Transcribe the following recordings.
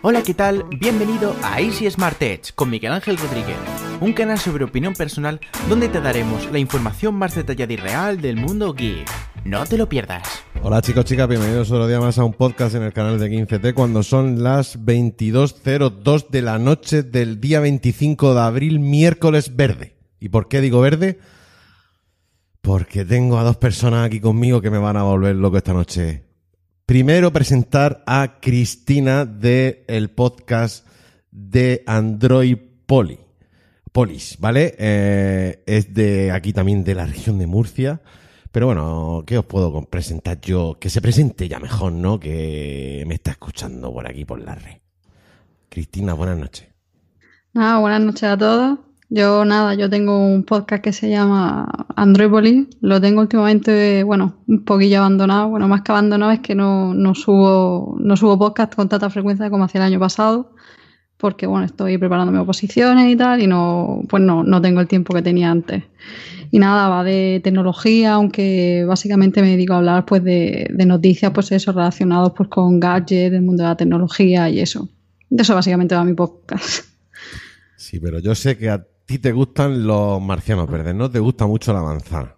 Hola, ¿qué tal? Bienvenido a Easy Smart Edge con Miguel Ángel Rodríguez, un canal sobre opinión personal donde te daremos la información más detallada y real del mundo geek. No te lo pierdas. Hola chicos, chicas, bienvenidos otro día más a un podcast en el canal de 15T cuando son las 22.02 de la noche del día 25 de abril, miércoles verde. ¿Y por qué digo verde? Porque tengo a dos personas aquí conmigo que me van a volver loco esta noche. Primero presentar a Cristina del el podcast de Android Poli. Polis, ¿vale? Eh, es de aquí también de la región de Murcia. Pero bueno, ¿qué os puedo presentar yo? Que se presente ya mejor, ¿no? Que me está escuchando por aquí, por la red. Cristina, buenas noches. Nada, buenas noches a todos. Yo nada, yo tengo un podcast que se llama Android Lo tengo últimamente, bueno, un poquillo abandonado. Bueno, más que abandonado es que no, no subo, no subo podcast con tanta frecuencia como hacía el año pasado. Porque bueno, estoy preparándome oposiciones y tal, y no, pues no, no tengo el tiempo que tenía antes. Y nada, va de tecnología, aunque básicamente me dedico a hablar pues de, noticias, pues eso, relacionados pues con gadgets, del mundo de la tecnología y eso. De eso básicamente va mi podcast. Sí, pero yo sé que a ti te gustan los marcianos verdes, no te gusta mucho la manzana.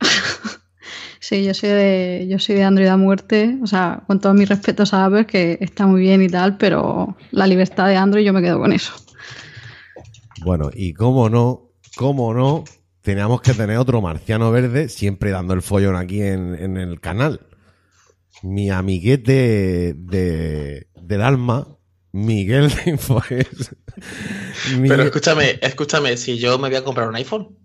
sí, yo soy de, yo soy de Android a muerte, o sea, con todos mis respetos a Apple, que está muy bien y tal, pero la libertad de Android yo me quedo con eso. Bueno, y cómo no, cómo no, teníamos que tener otro marciano verde siempre dando el follón aquí en, en el canal. Mi amiguete de, del alma, Miguel de Infoes. Pero escúchame, escúchame, si yo me voy a comprar un iPhone.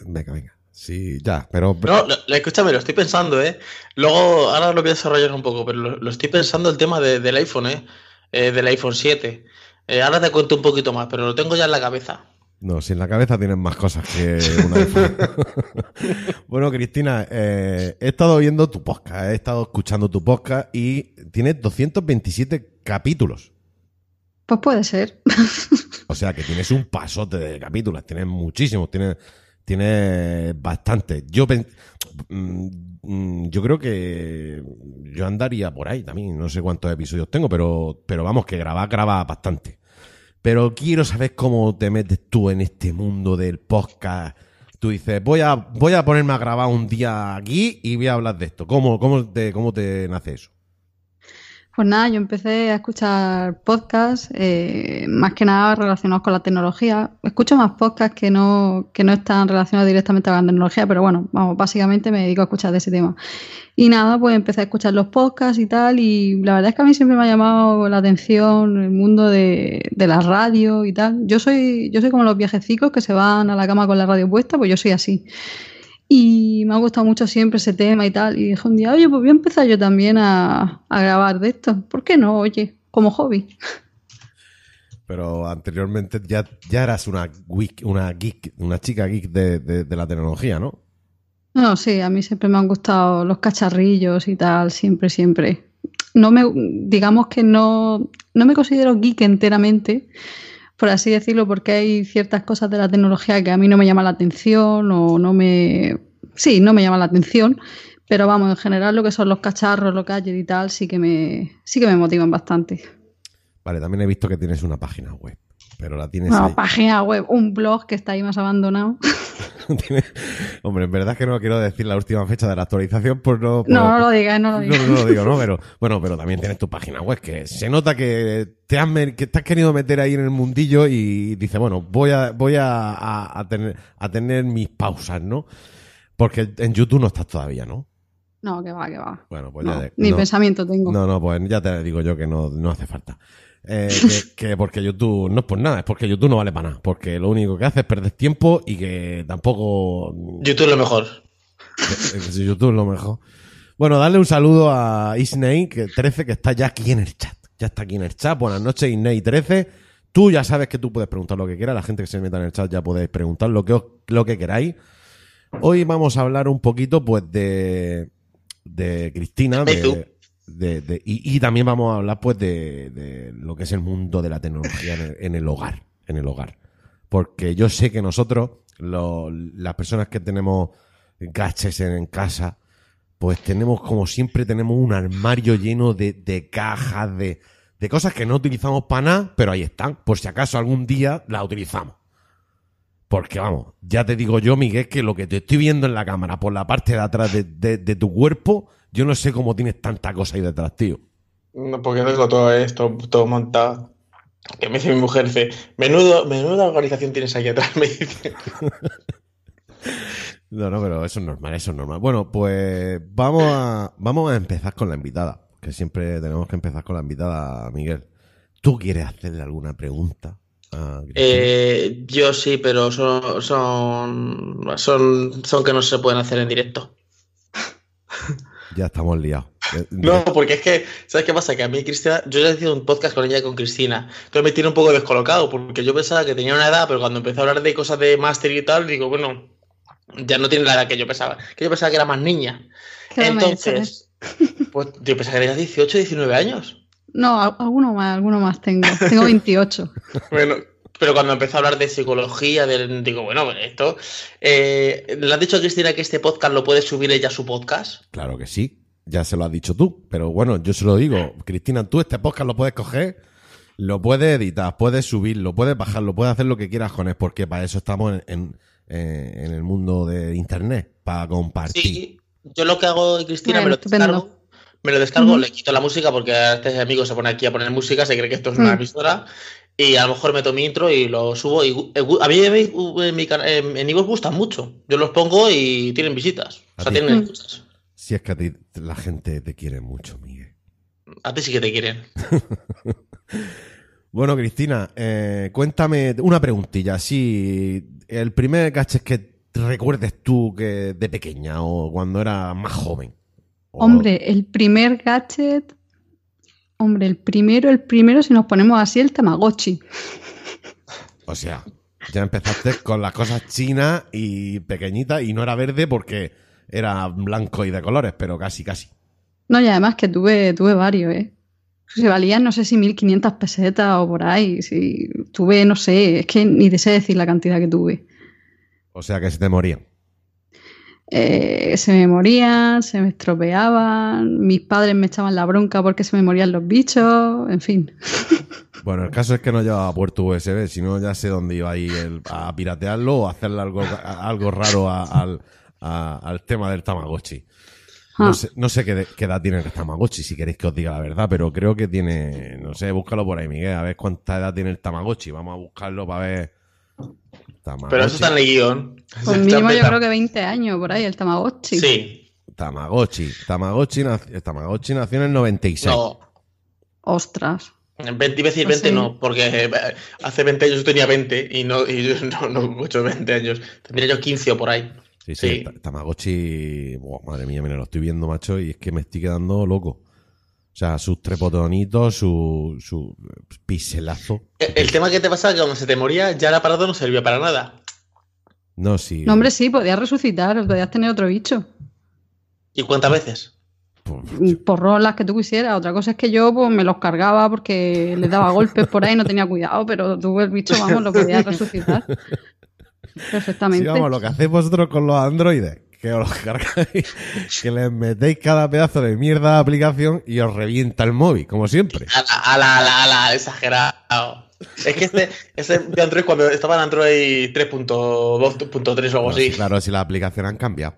Venga, venga. Sí, ya, pero. No, lo, escúchame, lo estoy pensando, ¿eh? Luego, ahora lo voy a desarrollar un poco, pero lo, lo estoy pensando el tema de, del iPhone, ¿eh? ¿eh? Del iPhone 7. Eh, ahora te cuento un poquito más, pero lo tengo ya en la cabeza. No, si en la cabeza tienes más cosas que un iPhone. bueno, Cristina, eh, he estado viendo tu podcast, he estado escuchando tu podcast y tienes 227 capítulos. Pues puede ser. o sea que tienes un pasote de capítulos, tienes muchísimos, tienes, tienes bastante. Yo, mm, yo creo que yo andaría por ahí también, no sé cuántos episodios tengo, pero, pero vamos, que grabar, graba bastante. Pero quiero saber cómo te metes tú en este mundo del podcast. Tú dices, voy a, voy a ponerme a grabar un día aquí y voy a hablar de esto. ¿Cómo, cómo, te, cómo te nace eso? Pues nada, yo empecé a escuchar podcasts, eh, más que nada relacionados con la tecnología. Escucho más podcasts que no, que no están relacionados directamente con la tecnología, pero bueno, vamos, básicamente me dedico a escuchar de ese tema. Y nada, pues empecé a escuchar los podcasts y tal, y la verdad es que a mí siempre me ha llamado la atención el mundo de, de la radio y tal. Yo soy, yo soy como los viajecicos que se van a la cama con la radio puesta, pues yo soy así. Y me ha gustado mucho siempre ese tema y tal. Y dije un día, oye, pues voy a empezar yo también a, a grabar de esto. ¿Por qué no? Oye, como hobby. Pero anteriormente ya, ya eras una, geek, una geek, una chica geek de, de, de, la tecnología, ¿no? No, sí, a mí siempre me han gustado los cacharrillos y tal, siempre, siempre. No me, digamos que no, no me considero geek enteramente, por así decirlo, porque hay ciertas cosas de la tecnología que a mí no me llaman la atención o no me... Sí, no me llaman la atención, pero vamos, en general lo que son los cacharros, los gadgets y tal, sí que me, sí que me motivan bastante. Vale, también he visto que tienes una página web, pero la tienes Una ahí. página web, un blog que está ahí más abandonado. Hombre, en verdad es que no quiero decir la última fecha de la actualización por no... Por, no, no lo digas, no lo digas. No, no, lo digo, ¿no? Pero, bueno, pero también tienes tu página web, que se nota que te has, que te has querido meter ahí en el mundillo y dices, bueno, voy a, voy a, a, a, tener, a tener mis pausas, ¿no? Porque en YouTube no estás todavía, ¿no? No, que va, que va. Bueno, pues no, ya... De, ni no, pensamiento tengo. No, no, pues ya te digo yo que no, no hace falta. Eh, que, que, porque YouTube no es por nada, es porque YouTube no vale para nada. Porque lo único que hace es perder tiempo y que tampoco. YouTube es lo mejor. YouTube es lo mejor. Bueno, darle un saludo a Isney, que 13, que está ya aquí en el chat. Ya está aquí en el chat. Buenas noches, Isney 13. Tú ya sabes que tú puedes preguntar lo que quieras. La gente que se meta en el chat ya podéis preguntar lo que, os, lo que queráis. Hoy vamos a hablar un poquito, pues, de, de Cristina. De, de, y, también vamos a hablar pues de, lo que es el mundo de la tecnología en el, hogar en el hogar porque yo sé que nosotros las personas que tenemos gadgets en, casa pues tenemos como siempre tenemos un armario lleno de, cajas de, de cosas que no utilizamos para nada, pero ahí están, por si acaso algún día las utilizamos. Porque vamos, ya te digo yo, Miguel, que lo que te estoy viendo en la cámara por la parte de atrás de- de tu cuerpo, yo no sé cómo tienes tanta cosa ahí detrás, tío. No, porque tengo todo esto, todo montado. Que me dice mi mujer, dice, menudo, menuda organización tienes aquí atrás, me dice. No, no, pero eso es normal, eso es normal. Bueno, pues vamos a, vamos a empezar con la invitada, que siempre tenemos que empezar con la invitada, Miguel. ¿Tú quieres hacerle alguna pregunta? a? Eh, yo sí, pero son, son, son, son que no se pueden hacer en directo. Ya estamos liados. Eh, No, porque es que, ¿sabes qué pasa? Que a mí Cristina, yo ya he hecho un podcast con ella y con Cristina, entonces me tiene un poco descolocado, porque yo pensaba que tenía una edad, pero cuando empecé a hablar de cosas de máster y tal, digo, bueno, ya no tiene la edad que yo pensaba, que yo pensaba que era más niña. ¿Qué edad me Entonces, pues yo pensaba que tenías 18, 19 años. No, alguno más, alguno más tengo. Tengo 28. Bueno, pero cuando empezó a hablar de psicología, del, digo, bueno, pues esto, eh, ¿le has dicho a Cristina que este podcast lo puede subir ella a su podcast? Claro que sí. Ya se lo has dicho tú. Pero bueno, yo se lo digo. Cristina, tú este podcast lo puedes coger, lo puedes editar, puedes subirlo, puedes bajarlo, puedes hacer lo que quieras con él, porque para eso estamos en, en, eh, en el mundo de Internet, para compartir. Sí, yo lo que hago, Cristina, Bueno, me lo estupendo. descargo. Me lo descargo, le quito la música porque este amigo se pone aquí a poner música, se cree que esto es una Mm. emisora. Y a lo mejor meto mi intro y lo subo. Y eh, a mí en mi- en mi cana- en en iVoox gustan mucho. Yo los pongo y tienen visitas. O sea, ti. tienen Mm. escuchas. Si es que a ti la gente te quiere mucho, Miguel. A ti sí que te quieren. Bueno, Cristina, eh, cuéntame una preguntilla. Si el primer gadget que recuerdes tú que de pequeña o cuando era más joven. O- Hombre, el primer gadget. Hombre, el primero, el primero, si nos ponemos así, el Tamagotchi. O sea, ya empezaste con las cosas chinas y pequeñitas y no era verde porque era blanco y de colores, pero casi, casi. No, y además que tuve, tuve varios, ¿eh? Se valían, no sé si 1500 pesetas o por ahí. Si tuve, no sé, es que ni te sé decir la cantidad que tuve. O sea que se te morían. Eh, se me morían, se me estropeaban, mis padres me echaban la bronca porque se me morían los bichos, en fin. Bueno, el caso es que no llevaba puerto USB, si no ya sé dónde iba a ir el- a piratearlo o a hacerle algo, a- algo raro a- al, a- al tema del Tamagotchi. No Ah. sé, no sé qué, qué edad tiene el Tamagotchi, si queréis que os diga la verdad, pero creo que tiene, no sé, búscalo por ahí, Miguel, a ver cuánta edad tiene el Tamagotchi. Vamos a buscarlo para ver. Tamagotchi. Pero eso está en el guion. Pues mínimo yo creo que 20 años por ahí, el Tamagotchi. Sí. Tamagotchi. Tamagotchi, nac- Tamagotchi nació en el 96. No. Ostras. En 20, iba a decir Pues 20 sí. no, porque eh, hace 20 años yo tenía 20 y no, y yo no, no muchos 20 años. Tendría yo 15 o por ahí. Sí, sí, Sí. Ta- Tamagotchi. Buah, madre mía, mira, lo estoy viendo, macho, y es que me estoy quedando loco. O sea, sus tres botonitos, su, su piselazo. El, el tema que te pasa es que cuando se te moría, ya el aparato no servía para nada. No, sí. No, hombre, sí, podías resucitar, podías tener otro bicho. ¿Y cuántas veces? Pues, Por las que tú quisieras. Otra cosa es que yo pues, me los cargaba porque les daba golpes por ahí, no tenía cuidado, pero tú el bicho, vamos, lo podías resucitar. Sí, Perfectamente. vamos, lo que hacéis vosotros con los androides, que os cargáis, que les metéis cada pedazo de mierda de aplicación y os revienta el móvil, como siempre. A la, a la, a la, a la, exagerado. Es que este, ese de Android, cuando estaba en Android 3.2.3 o algo así. Claro, si las aplicaciones han cambiado.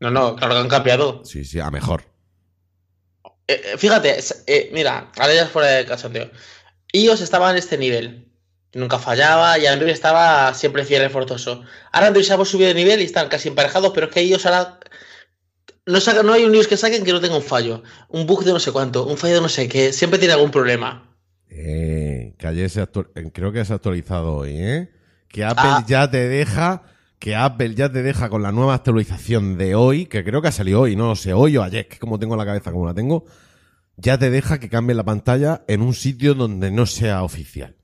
No, no, claro que han cambiado. Sí, sí, a mejor. Eh, eh, fíjate, eh, mira, ahora ya es fuera de cachondeo. iOS estaba en este nivel. Nunca fallaba y Android estaba siempre fiel y forzoso. Ahora Android se ha subido de nivel y están casi emparejados, pero es que iOS ahora. No, saca- no hay un iOS que saquen que no tenga un fallo. Un bug de no sé cuánto, un fallo de no sé qué. Siempre tiene algún problema. Eh, que ayer se eh, creo que se ha actualizado hoy, ¿eh? Que Apple Ah. ya te deja, que Apple ya te deja con la nueva actualización de hoy, que creo que ha salido hoy, no lo sé, hoy o ayer, que como tengo la cabeza como la tengo, ya te deja que cambie la pantalla en un sitio donde no sea oficial.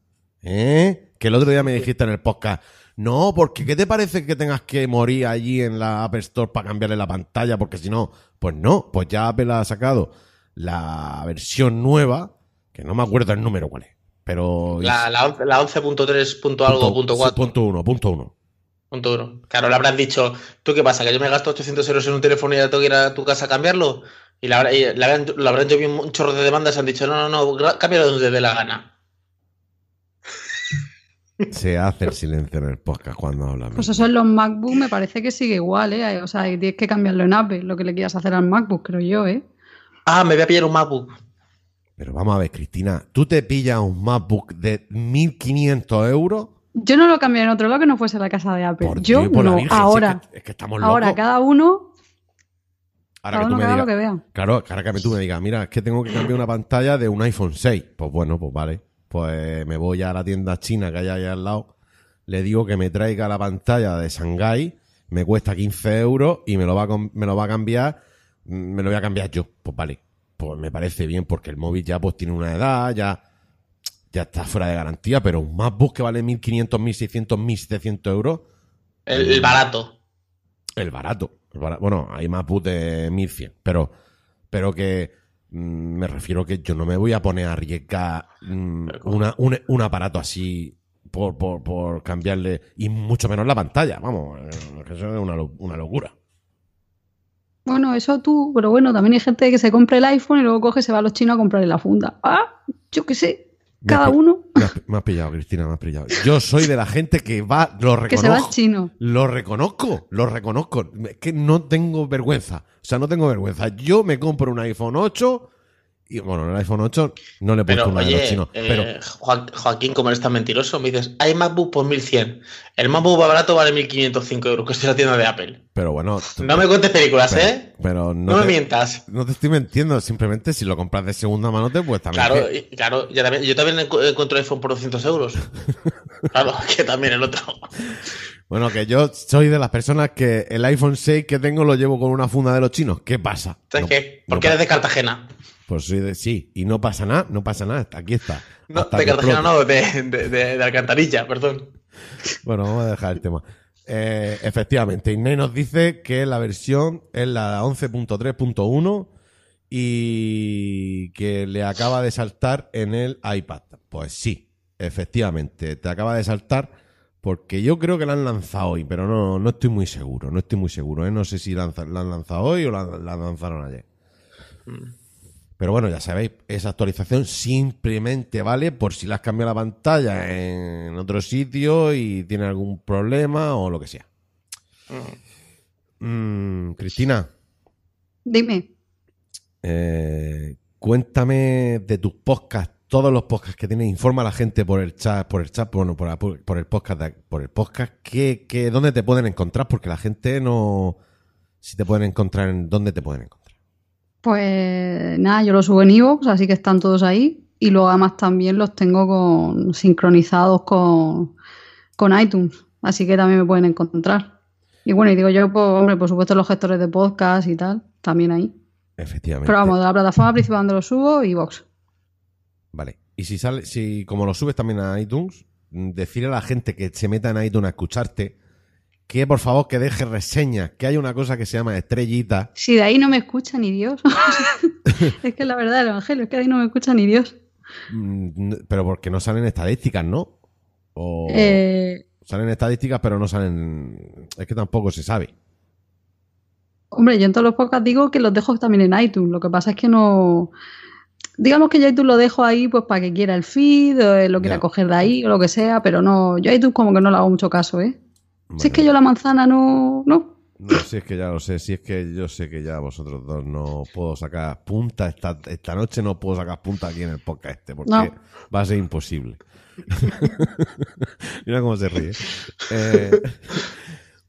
¿Eh? Que el otro día me dijiste en el podcast, no, porque ¿qué te parece que tengas que morir allí en la App Store para cambiarle la pantalla? Porque si no, pues no, pues ya Apple ha sacado la versión nueva, que no me acuerdo el número cuál es, pero... La, la, once- la 11.3. punto algo, punto sí, 4. punto uno, punto uno. Punto uno. Claro, le habrán dicho, ¿tú qué pasa? ¿Que yo me gasto 800 euros en un teléfono y ya tengo que ir a tu casa a cambiarlo? Y, la, y la habrán, lo habrán llovido un chorro de demandas y han dicho, no, no, no, cámbialo donde dé la gana. Se hace el silencio en el podcast cuando habla. Pues eso en los MacBook me parece que sigue igual, ¿eh? O sea, tienes que cambiarlo en Apple, lo que le quieras hacer al MacBook, creo yo, ¿eh? Ah, me voy a pillar un MacBook. Pero vamos a ver, Cristina, ¿tú te pillas un MacBook de 1.500 euros? Yo no lo cambié en otro lado que no fuese la casa de Apple. Por yo por no, Virgen, si ahora. es, que, es que estamos locos. Ahora, cada uno, Ahora cada que tú uno me digas, lo que vea. Claro, ahora que tú me digas, mira, es que tengo que cambiar una pantalla de un iPhone 6. Pues bueno, pues vale. Pues me voy a la tienda china que hay ahí al lado, le digo que me traiga la pantalla de Shanghai, me cuesta 15 euros y me lo va a, me lo va a cambiar, me lo voy a cambiar yo. Pues vale, pues me parece bien porque el móvil ya pues tiene una edad, ya, ya está fuera de garantía, pero un MacBook que vale 1.500, 1.600, 1.700 euros, El, el barato. el barato. el Bueno, hay más boot de 1100, pero, pero que me refiero que yo no me voy a poner a arriesgar mm, una, un, un aparato así por, por, por cambiarle, y mucho menos la pantalla, vamos, eh, que eso es una, una locura. Bueno, eso tú, pero bueno, también hay gente que se compra el iPhone y luego coge y se va a los chinos a comprarle la funda. Ah, yo qué sé, cada uno Me has, me has pillado, Cristina, me has pillado. Yo soy de la gente que va, lo que se va al reconozco. chino. Lo reconozco, lo reconozco. Es que no tengo vergüenza. O sea, no tengo vergüenza. Yo me compro un iPhone 8 y, bueno, el iPhone 8 no le he puesto Pero, una de los chinos. eh, pero, Joa- Joaquín, como eres tan mentiroso, me dices, hay MacBook por 1100. El MacBook más barato vale 1505 euros, que es la tienda de Apple. pero bueno. No me cuentes películas, pero, ¿eh? pero no, No, me mientas. no te estoy mintiendo. Simplemente si lo compras de segunda mano, te pues también. Claro, que- y- claro ya también- yo también encu- encuentro iPhone por 200 euros. Claro, que también el otro. Bueno, que yo soy de las personas que el iPhone 6 que tengo lo llevo con una funda de los chinos. ¿Qué pasa? ¿Sabes No- qué? Porque eres de Cartagena. Pues soy de sí. Y no pasa nada, no pasa nada. Aquí está. No, de Cartagena no, de, de, de- de Alcantarilla, perdón. Bueno, vamos a dejar el tema. Eh, efectivamente, Inés nos dice que la versión es la 11.3.1 y que le acaba de saltar en el iPad. Pues sí, efectivamente, te acaba de saltar porque yo creo que la han lanzado hoy, pero no, no estoy muy seguro, no estoy muy seguro. ¿eh? No sé si la han lanzado hoy o la, la lanzaron ayer. Pero bueno, ya sabéis, esa actualización simplemente vale por si le has cambiado la pantalla en otro sitio y tiene algún problema o lo que sea. Mm, Cristina, Dime. eh, cuéntame de tus podcasts, todos los podcasts que tienes, informa a la gente por el chat, por el chat, bueno, por, por- por el podcast, de- por el podcast, que, que, dónde te pueden encontrar, porque la gente no, si te pueden encontrar, en dónde te pueden encontrar. Pues nada, yo los subo en iVoox, así que están todos ahí. Y luego además también los tengo con, sincronizados con, con iTunes. Así que también me pueden encontrar. Y bueno, y digo yo, pues, hombre, por supuesto los gestores de podcast y tal, también ahí. Efectivamente. Pero vamos, de la plataforma principal donde los subo, iVoox. Vale. Y si sale, si como lo subes también a iTunes, decirle a la gente que se meta en iTunes a escucharte que por favor que deje reseñas, que hay una cosa que se llama estrellita. Si de ahí no me escucha ni Dios. es que la verdad del Evangelio, es que de ahí no me escucha ni Dios. mm, Pero porque no salen estadísticas, ¿no? O Eh, salen estadísticas, pero no salen. Es que tampoco se sabe. Hombre, yo en todos los podcasts digo que los dejo también en iTunes. Lo que pasa es que no. Digamos que yo iTunes lo dejo ahí pues para que quiera el feed, o lo quiera Ya. coger de ahí o lo que sea, pero no. Yo iTunes como que no le hago mucho caso, ¿eh? Si es que yo la manzana no. No. No, si es que ya lo sé, si es que yo sé que ya vosotros dos no puedo sacar punta esta, esta noche, no puedo sacar punta aquí en el podcast este, porque No. va a ser imposible. Mira cómo se ríe. Eh,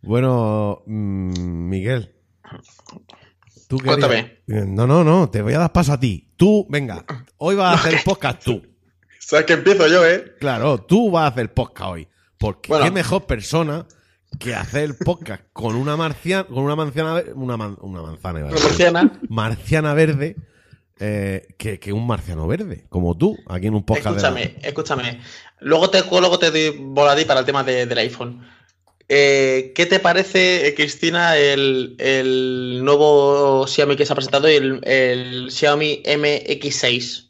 bueno, mm, Miguel. ¿tú querías- Cuéntame. No, no, no, te voy a dar paso a ti. Tú, venga, hoy vas a hacer el podcast tú. ¿Sabes que empiezo yo, eh? Claro, tú vas a hacer podcast hoy. Porque Bueno. qué mejor persona que hacer el podcast con una marciana, con una manzana, una, man- una manzana, iba a Una decir. marciana. marciana verde, eh, que, que un marciano verde, como tú, aquí en un podcast. de Escúchame, escúchame. Luego te, luego te doy ti para el tema de- del iPhone. Eh, ¿Qué te parece, eh, Cristina, el, el nuevo Xiaomi que se ha presentado, el, el Xiaomi MX6?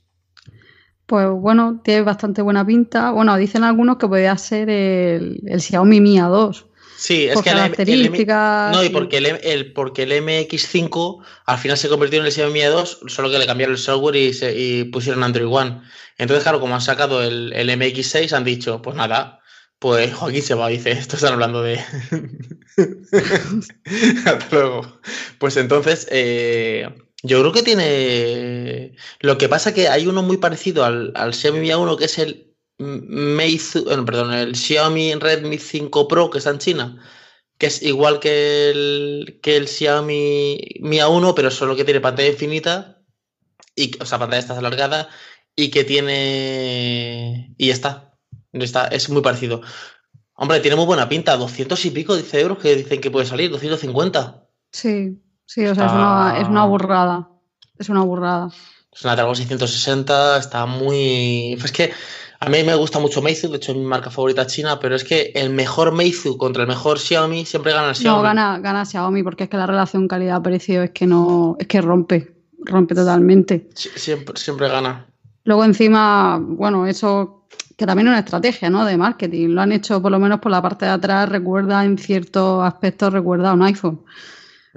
Pues bueno, tiene bastante buena pinta. Bueno, dicen algunos que podría ser el, el Xiaomi Mi A2. Sí, es Por que el, M- el características no, y porque el, porque el MX5 al final se convirtió en el Xiaomi Mi 2, solo que le cambiaron el software y, se- y pusieron Android One. Entonces, claro, como han sacado el, el MX6, han dicho, pues nada, pues Joaquín se va, dice, esto están hablando de... Hasta luego. Pues entonces, eh, yo creo que tiene... Lo que pasa que hay uno muy parecido al, al Xiaomi Mi A1, que es el Meizu, perdón, el Xiaomi Redmi 5 Pro, que está en China, que es igual que el, que el Xiaomi Mi A1, pero solo que tiene pantalla infinita, y, o sea, pantalla está alargada, y que tiene... Y está. Está, es muy parecido. Hombre, tiene muy buena pinta, 200 y pico, dice euros que dicen que puede salir, 250. Sí, sí, o sea, es, una, es una burrada. Es una burrada. Es una Dragon 660, está muy... Es que a mí me gusta mucho Meizu, de hecho es mi marca favorita china, pero es que el mejor Meizu contra el mejor Xiaomi siempre gana el Xiaomi. No, gana, gana Xiaomi porque es que la relación calidad-precio es que no, es que rompe, rompe totalmente. Sie- Siempre, siempre gana. Luego encima, bueno, eso que también es una estrategia, ¿no? De marketing. Lo han hecho por lo menos por la parte de atrás, recuerda en ciertos aspectos, recuerda a un iPhone.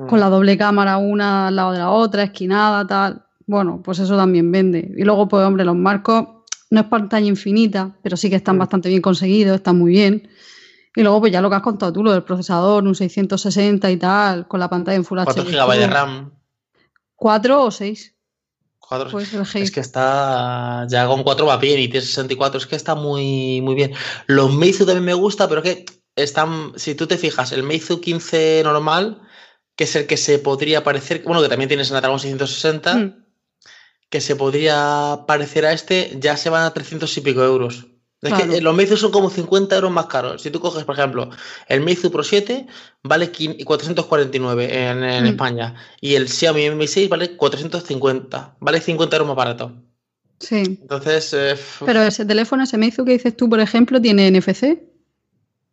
Con la doble cámara una al lado de la otra, esquinada, tal. Bueno, pues eso también vende. Y luego, pues hombre, los marcos no es pantalla infinita, pero sí que están bastante bien conseguidos, están muy bien. Y luego, pues ya lo que has contado tú, lo del procesador, un 660 y tal, con la pantalla en Full 4 HD. GB de RAM. ¿Cuatro o seis? cuatro- Pues elegir. Es que está. Ya con 4 va bien y tiene 64. Es que está muy, muy bien. Los Meizu también me gusta, pero que están. Si tú te fijas, el Meizu 15 normal, que es el que se podría parecer. Bueno, que también tiene Snapdragon 660, Mm. Que se podría parecer a este, ya se van a 300 y pico euros. Es Claro. que los Meizu son como 50 euros más caros. Si tú coges, por ejemplo, el Meizu Pro 7 vale quin- 449 en, en Mm. España y el Xiaomi Mi 6 vale 450. Vale 50 euros más barato. Sí. Entonces, eh, Pero ese teléfono, ese Meizu que dices tú, por ejemplo, tiene NFC.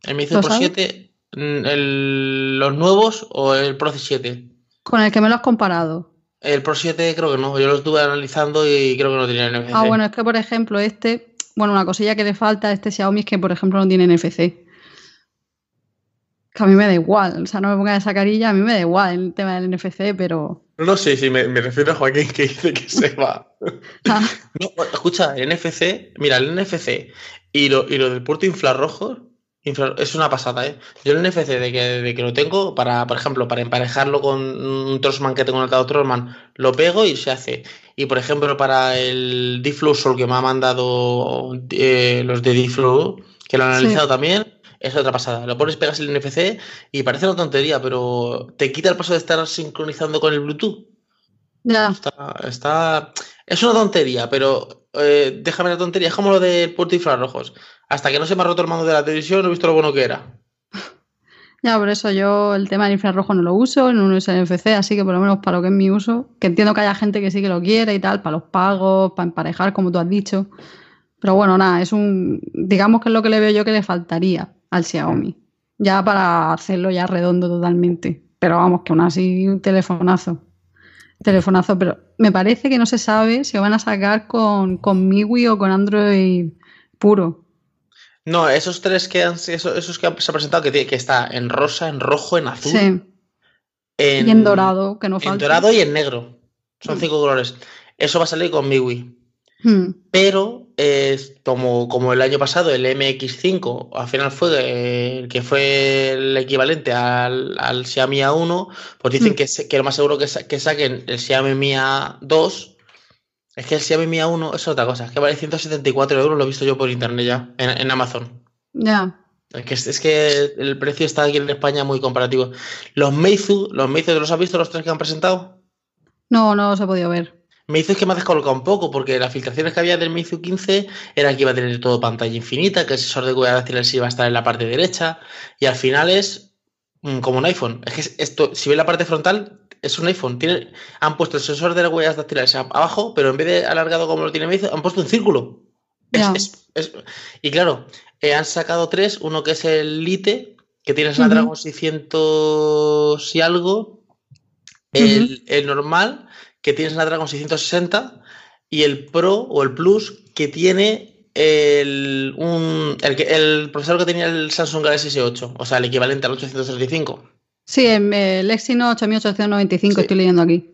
el Meizu ¿lo Pro sabes? 7, mm, el- los nuevos o el Pro 7. Con el que me lo has comparado. El Pro 7 creo que no, yo lo estuve analizando y creo que no tenía NFC. Ah, bueno, es que por ejemplo este, bueno, una cosilla que le falta a este Xiaomi es que por ejemplo no tiene NFC. Que a mí me da igual, o sea, no me pongas esa carilla, a mí me da igual el tema del NFC, pero... No sé si me, me refiero a Joaquín que dice que se va. Ah, No, escucha, el NFC, mira, el NFC y lo, y lo del puerto infrarrojo infra- es una pasada, ¿eh? Yo el NFC de que, de que lo tengo, para, por ejemplo, para emparejarlo con un Trossman que tengo conectado Trossman, lo pego y se hace. Y por ejemplo, para el Sol que me ha mandado eh, los de D-Flow, que lo han Sí. analizado también, es otra pasada. Lo pones, pegas el NFC y parece una tontería, pero te quita el paso de estar sincronizando con el Bluetooth. ya, Está, está- Es una tontería, pero eh, déjame la tontería. Es como lo del puerto infrarrojos. Hasta que no se me ha roto el mando de la televisión, no he visto lo bueno que era. ya, por eso yo el tema del infrarrojo no lo uso, no uso el NFC, así que por lo menos para lo que es mi uso, que entiendo que haya gente que sí que lo quiere y tal, para los pagos, para emparejar, como tú has dicho. Pero bueno, nada, es un, digamos que es lo que le veo yo que le faltaría al Xiaomi, ya para hacerlo ya redondo totalmente. Pero vamos, que aún así un telefonazo. Telefonazo, pero me parece que no se sabe si lo van a sacar con, con MIUI o con Android puro. No, esos tres que han, esos, esos que han- se ha presentado, que, que está en rosa, en rojo, en azul, Sí, en, y en dorado, que no en falta. dorado y en negro. Son Mm. cinco colores. Eso va a salir con MIUI. Hmm, Pero es como, como el año pasado, el MX5 al final fue el que fue el equivalente al, al Xiaomi A1, pues dicen Mm. que, que lo más seguro que, sa- que saquen el Xiaomi Mi A2. Es que el Xiaomi Mi A1 es otra cosa, es que vale 174 euros, lo he visto yo por internet ya, en, en Amazon. Ya, Es que, es que el precio está aquí en España muy comparativo. Los Meizu, los Meizu, ¿los has visto los tres que han presentado? no, no se ha podido ver. Meizu es que me ha descolocado un poco, porque las filtraciones que había del Meizu 15 era que iba a tener todo pantalla infinita, que el sensor de dactilar sí iba a estar en la parte derecha, y al final es mm, como un iPhone. Es que es- esto, si ves la parte frontal, es un iPhone. Tiene, han puesto el sensor de las huellas dactilares abajo, pero en vez de alargado como lo tiene Meizu, han puesto un círculo. Es- Ya. es- es- y claro, eh, han sacado tres, uno que es el Lite, que tiene Snapdragon 600 y algo, el, el normal, que tiene Snapdragon 660, y el Pro o el Plus, que tiene el, un, el, el procesador que tenía el Samsung Galaxy S8, o sea, el equivalente al 835. Sí, en el Exynos 8895 Sí. estoy leyendo aquí.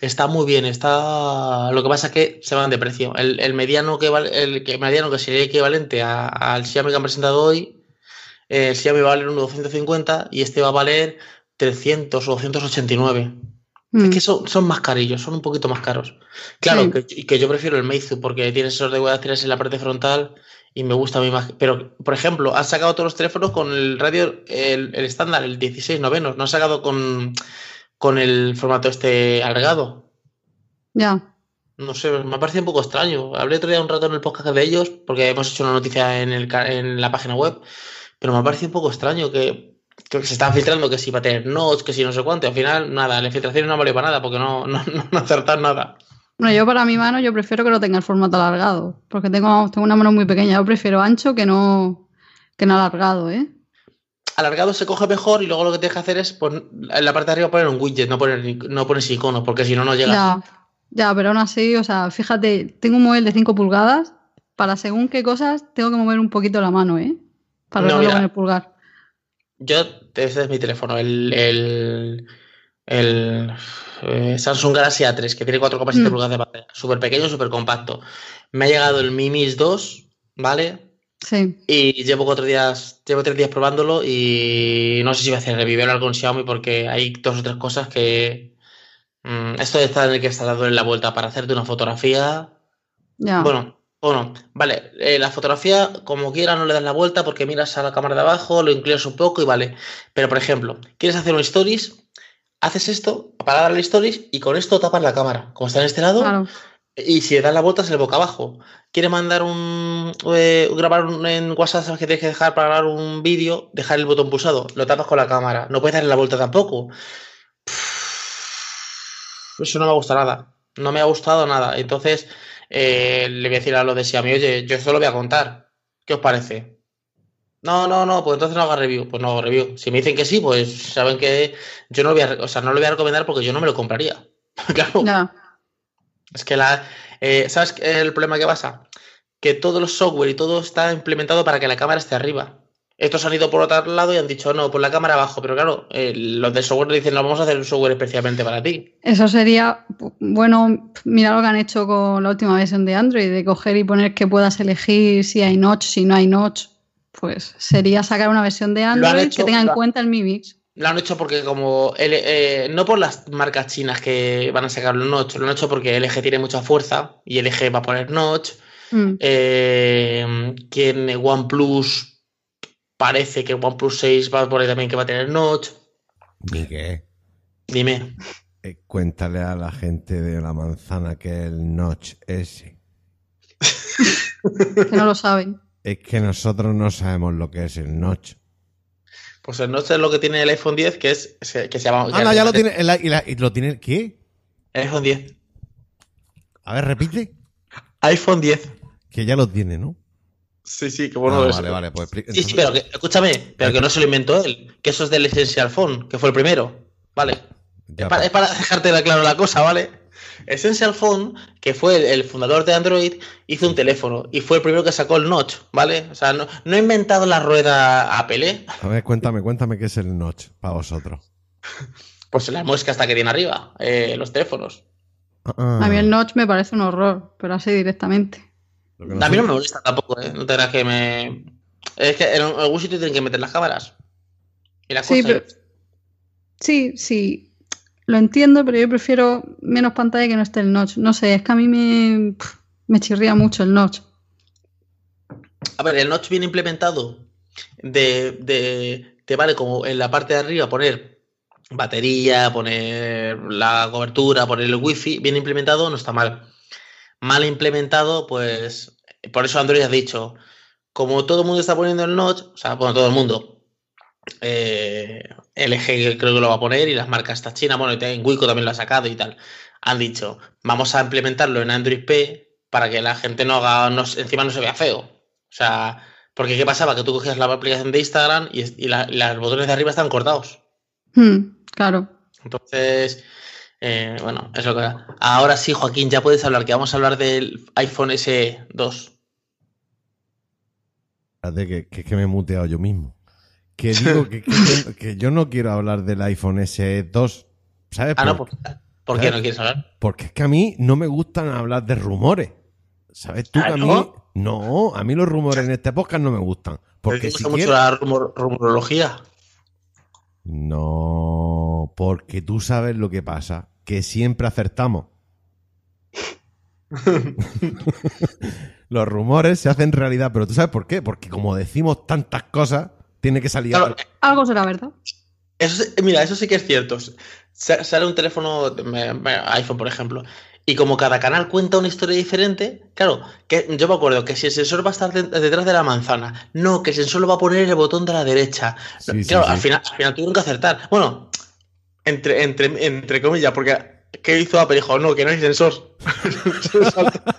Está muy bien, está. Lo que pasa es que se van de precio. El, el mediano que vale, el que mediano que sería equivalente a- al Xiaomi que han presentado hoy, eh, el Xiaomi va a valer unos 250 y este va a valer 300 o 289. Mm. Es que son, son más carillos, son un poquito más caros. Claro, Sí. que, y que yo prefiero el Meizu porque tiene esos de guardatrias en la parte frontal y me gusta mí más. Pero, por ejemplo, han sacado todos los teléfonos con el radio, el, el estándar, el 16 novenos. No han sacado con, con el formato este alargado. Ya. No sé, me ha parecido un poco extraño. Hablé otro día un rato en el podcast de ellos porque hemos hecho una noticia en, el, en la página web, pero me ha parecido un poco extraño que, que se están filtrando que si va a tener notes, que si no sé cuánto. y al final, nada, la filtración no vale para nada porque no, no, no, acertan nada. Bueno, yo para mi mano yo prefiero que no tenga el formato alargado, porque tengo, tengo una mano muy pequeña. Yo prefiero ancho que no, que no alargado, ¿eh? Alargado se coge mejor y luego lo que tienes que hacer es pon- en la parte de arriba poner un widget, no poner, no pones iconos, porque si no, no llega. Ya, ya, pero aún así, o sea, fíjate, tengo un móvil de 5 pulgadas, para según qué cosas tengo que mover un poquito la mano, ¿eh? Para No, verlo mira. con el pulgar. Yo, este es mi teléfono, el, el, el, eh, Samsung Galaxy A3, que tiene 4,7 Mm. pulgadas de pantalla. Súper pequeño, súper compacto. Me ha llegado el Mi Mix 2, ¿vale? Sí. Y llevo cuatro días, llevo tres días probándolo y no sé si voy a hacer review ahora con Xiaomi porque hay dos o tres cosas que... mm, esto de estar en el que está dándole la vuelta para hacerte una fotografía, Ya. bueno, o no. Vale, eh, la fotografía, como quiera, no le das la vuelta porque miras a la cámara de abajo, lo inclinas un poco y vale. Pero, por ejemplo, quieres hacer un stories, haces esto para darle stories y con esto tapas la cámara. Como está en este lado, Claro. y si le das la vuelta es el boca abajo. Quieres mandar un. eh, grabar un- en WhatsApp, sabes que tienes que dejar para grabar un vídeo, dejar el botón pulsado, lo tapas con la cámara. No puedes darle la vuelta tampoco. Eso no me gusta nada. No me ha gustado nada. Entonces, eh, le voy a decir a los de Xiaomi, oye, yo esto lo voy a contar. ¿Qué os parece? No, no, no, pues entonces no haga review. Pues no hago review. Si me dicen que sí, pues saben que yo no lo voy a, o sea, no lo voy a recomendar porque yo no me lo compraría. claro. Ya. Es que la. eh, ¿Sabes el problema que pasa? Que todos los software y todo está implementado para que la cámara esté arriba. Estos han ido por otro lado y han dicho, no, por la cámara abajo. Pero claro, eh, los de software dicen, no, vamos a hacer un software especialmente para ti. Eso sería, bueno, mira lo que han hecho con la última versión de Android, de coger y poner que puedas elegir si hay notch, si no hay notch. Pues sería sacar una versión de Android hecho, que tenga en cuenta el Mi Mix. Lo han hecho porque como... Eh, no por las marcas chinas que van a sacar los notch, lo han hecho porque LG tiene mucha fuerza y LG va a poner notch. Mm. Eh, que en OnePlus parece que OnePlus 6 va a poner también que va a tener notch. Ni qué. Dime. Eh, cuéntale a la gente de la manzana que el notch ese. Que no lo saben. Es que nosotros no sabemos lo que es el notch. Pues el notch es lo que tiene el iPhone 10, que es que se llama... Anda, ya lo tiene. el- y la- y lo tiene. ¿Qué? El iPhone 10. A ver, repite. iPhone 10. Que ya lo tiene, ¿no? Sí, sí, que Ah, bueno. es- vale, vale. Pues, Sí, sí, pero que, escúchame, pero que no se lo inventó él, que eso es del Essential Phone, que fue el primero. Vale. Ya, es, para, pues. es para dejarte la- claro la cosa, ¿vale? Essential Phone, que fue el, el fundador de Android, hizo un teléfono y fue el primero que sacó el notch, ¿vale? O sea, no, no ha inventado la rueda Apple, ¿eh? A ver, cuéntame, cuéntame qué es el notch para vosotros. Pues la muesca hasta que tiene arriba, eh, los teléfonos. Ah, A mí el notch me parece un horror, pero así directamente. A mí no sé- me molesta tampoco, ¿eh? No te creas que me... Es que en algún sitio tienen que meter las cámaras. Y las Sí, cosas. pero- Sí, sí, lo entiendo, pero yo prefiero menos pantalla que no esté el notch. No sé, es que a mí me, me chirría mucho el notch. A ver, el notch viene implementado de, de, te vale como en la parte de arriba poner batería, poner la cobertura, poner el wifi, bien implementado no está mal. Mal implementado, pues por eso Android ha dicho, como todo el mundo está poniendo el notch, o sea, bueno, todo el mundo, eh, LG creo que lo va a poner y las marcas estas chinas, bueno, y en Wiko también lo ha sacado y tal, han dicho, vamos a implementarlo en Android P para que la gente no haga, no, encima no se vea feo. O sea, porque ¿qué pasaba? Que tú cogías la aplicación de Instagram y, y la- y los botones de arriba están cortados. Hmm, claro. Entonces, eh, bueno, es lo que... Ahora sí, Joaquín, ya puedes hablar, que vamos a hablar del iPhone SE 2. Espérate, que, que, es que me he muteado yo mismo. Que digo que, que yo, que yo no quiero hablar del iPhone SE 2. ¿Sabes? Ah, no, Por- ¿por qué no quieres hablar? Porque es que a mí no me gustan hablar de rumores. ¿Sabes tú Ah, que a mí... ¿no? No, a mí los rumores en este podcast no me gustan. ¿Te Porque gusta si mucho la rumor- rumorología? No, porque tú sabes lo que pasa, que siempre acertamos. Los rumores se hacen realidad, pero tú sabes por qué, porque como decimos tantas cosas, tiene que salir Claro, Algo será verdad. Eso mira, eso sí que es cierto. Sa- Sale un teléfono, iPhone por ejemplo, y como cada canal cuenta una historia diferente, claro, que yo me acuerdo que si el sensor va a estar de- detrás de la manzana, no, que el sensor lo va a poner en el botón de la derecha. Sí, claro, sí. Al, final, al final tuvieron que acertar. Bueno, entre, entre, entre comillas, porque ¿qué hizo Apple? Dijo, no, que no hay sensor.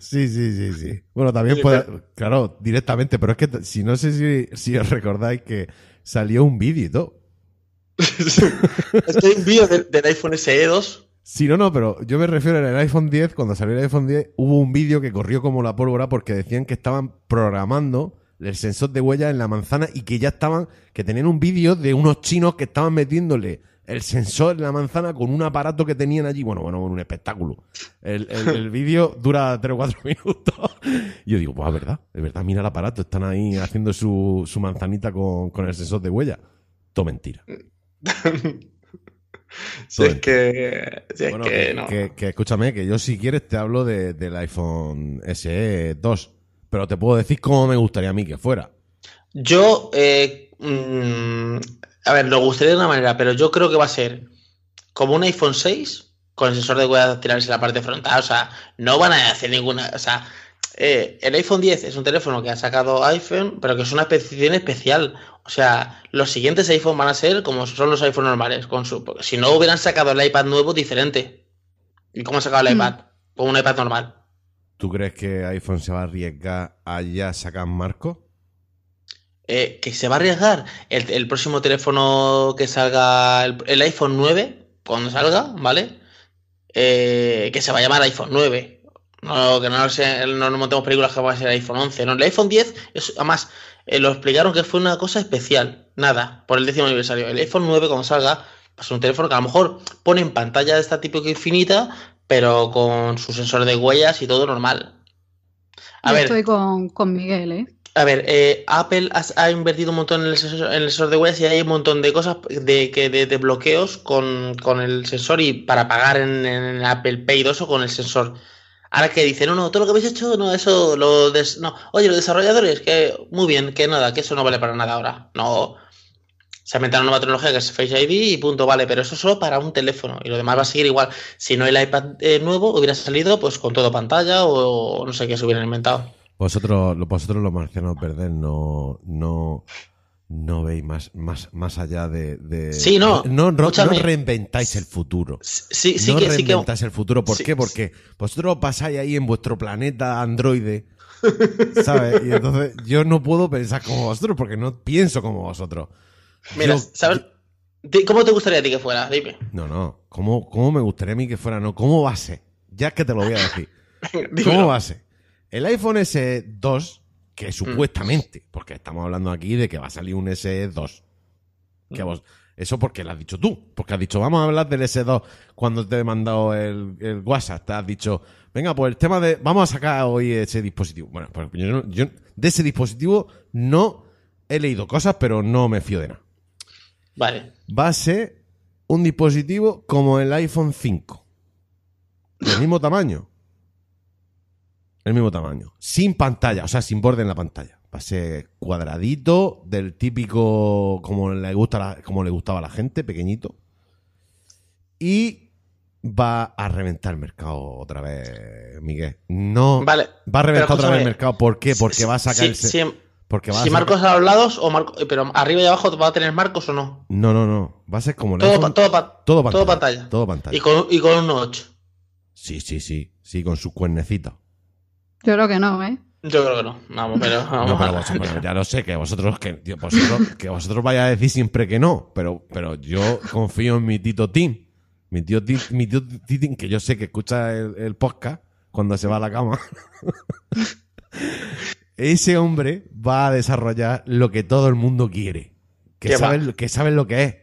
Sí, sí, sí, sí. Bueno, también puede, claro, directamente, pero es que si no sé si, si os recordáis que salió un vídeo y todo. es que hay un vídeo del, del iPhone SE 2. Sí, no, no, pero yo me refiero en el iPhone 10, cuando salió el iPhone 10, hubo un vídeo que corrió como la pólvora porque decían que estaban programando el sensor de huella en la manzana y que ya estaban, que tenían un vídeo de unos chinos que estaban metiéndole el sensor en la manzana con un aparato que tenían allí. Bueno, bueno, un espectáculo. El, el- el vídeo dura 3 o 4 minutos. Y yo digo, pues es verdad, es verdad, mira el aparato, están ahí haciendo su, su manzanita con, con el sensor de huella. Todo mentira. Si es que. Si es Bueno, que que, no. que- que escúchame, que yo si quieres te hablo de- del iPhone SE 2, pero te puedo decir cómo me gustaría a mí que fuera. Yo, eh, mm, a ver, lo gustaría de una manera, pero yo creo que va a ser como un iPhone 6 con el sensor de huellas dactilares en la parte frontal. O sea, no van a hacer ninguna. O sea, eh, el iPhone 10 es un teléfono que ha sacado iPhone, pero que es una especificación especial. O sea, los siguientes iPhone van a ser como son los iPhone normales. Con su, porque si no hubieran sacado el iPad nuevo diferente. ¿Y cómo han sacado el Mm. iPad? Con un iPad normal. ¿Tú crees que iPhone se va a arriesgar a ya sacar marco? Eh, que se va a arriesgar el, el próximo teléfono que salga, el, el iPhone 9, cuando salga, ¿vale? Eh, que se va a llamar iPhone 9. No, que no, sé, no nos montemos películas que va a ser iPhone 11. No, el iPhone 10, es, además, eh, lo explicaron que fue una cosa especial. Nada, por el décimo aniversario. El iPhone 9, cuando salga, va a ser un teléfono que a lo mejor pone en pantalla de esta tipo infinita, pero con su sensor de huellas y todo normal. A Yo ver, estoy con, con Miguel, ¿eh? A ver, eh, Apple ha, invertido un montón en el, sensor, en el sensor de huellas y hay un montón de cosas de, que, de, bloqueos con, con el sensor y para pagar en, Apple Pay y todo eso con el sensor. Ahora que dicen, no, no, todo lo que habéis hecho, no, eso, lo des- no. Oye, los desarrolladores, que muy bien, que nada, que eso no vale para nada ahora. No. Se ha inventado una nueva tecnología que es Face ID y punto, vale, pero eso solo para un teléfono y lo demás va a seguir igual. Si no el iPad eh, nuevo hubiera salido pues con todo pantalla o no sé qué se hubieran inventado. Vosotros, vosotros los marcianos verdes no, no, no veis más, más, más allá de, de- Sí, no, no, no, no reinventáis el futuro. Sí, sí no que, sí que reinventáis el futuro. ¿Por sí. qué? Porque vosotros pasáis ahí en vuestro planeta androide, ¿sabes? Y entonces yo no puedo pensar como vosotros porque no pienso como vosotros. Mira, Yo- ¿sabes? ¿Cómo te gustaría a ti que fuera? Dime. No, no. ¿Cómo, ¿Cómo me gustaría a mí que fuera? No, ¿cómo va a ser? Ya es que te lo voy a decir. ¿Cómo va a ser? El iPhone S2, Mm. que supuestamente, porque estamos hablando aquí de que va a salir un S2. Mm. Que vos, eso porque lo has dicho tú. Porque has dicho, vamos a hablar del S2 cuando te he mandado el, el WhatsApp. Te has dicho, venga, pues el tema de. Vamos a sacar hoy ese dispositivo. Bueno, pues yo, yo de ese dispositivo no he leído cosas, pero no me fío de nada. Vale. Va a ser un dispositivo como el iPhone 5. Del mismo tamaño. El mismo tamaño. Sin pantalla, o sea, sin borde en la pantalla. Va a ser cuadradito, del típico como le, gusta la- como le gustaba a la gente, pequeñito. Y va a reventar el mercado otra vez, Miguel. No Vale. va a reventar otra vez el mercado. ¿Por qué? Porque va a sacar el porque va si marcos a los lados o marco, pero arriba y abajo va a tener marcos o no. No, no, no. Va a ser como Todo, pa- todo, pa- todo pantalla. todo pantalla. Todo pantalla. Y con, y con un 8. Sí, sí, sí. Sí, con sus cuernecitos. Yo creo que no, ¿eh? Yo creo que no. Vamos, pero. Vamos No, pero vosotros, bueno, ya lo sé, que vosotros, que, tío, vosotros, que vosotros vayáis a decir siempre que no, pero, pero yo confío en mi Tito Tim. Mi tío, Ti- mi tío Titín, que yo sé que escucha el, el podcast cuando se va a la cama. ese hombre va a desarrollar lo que todo el mundo quiere. Que ¿Qué sabe, que sabe lo que es.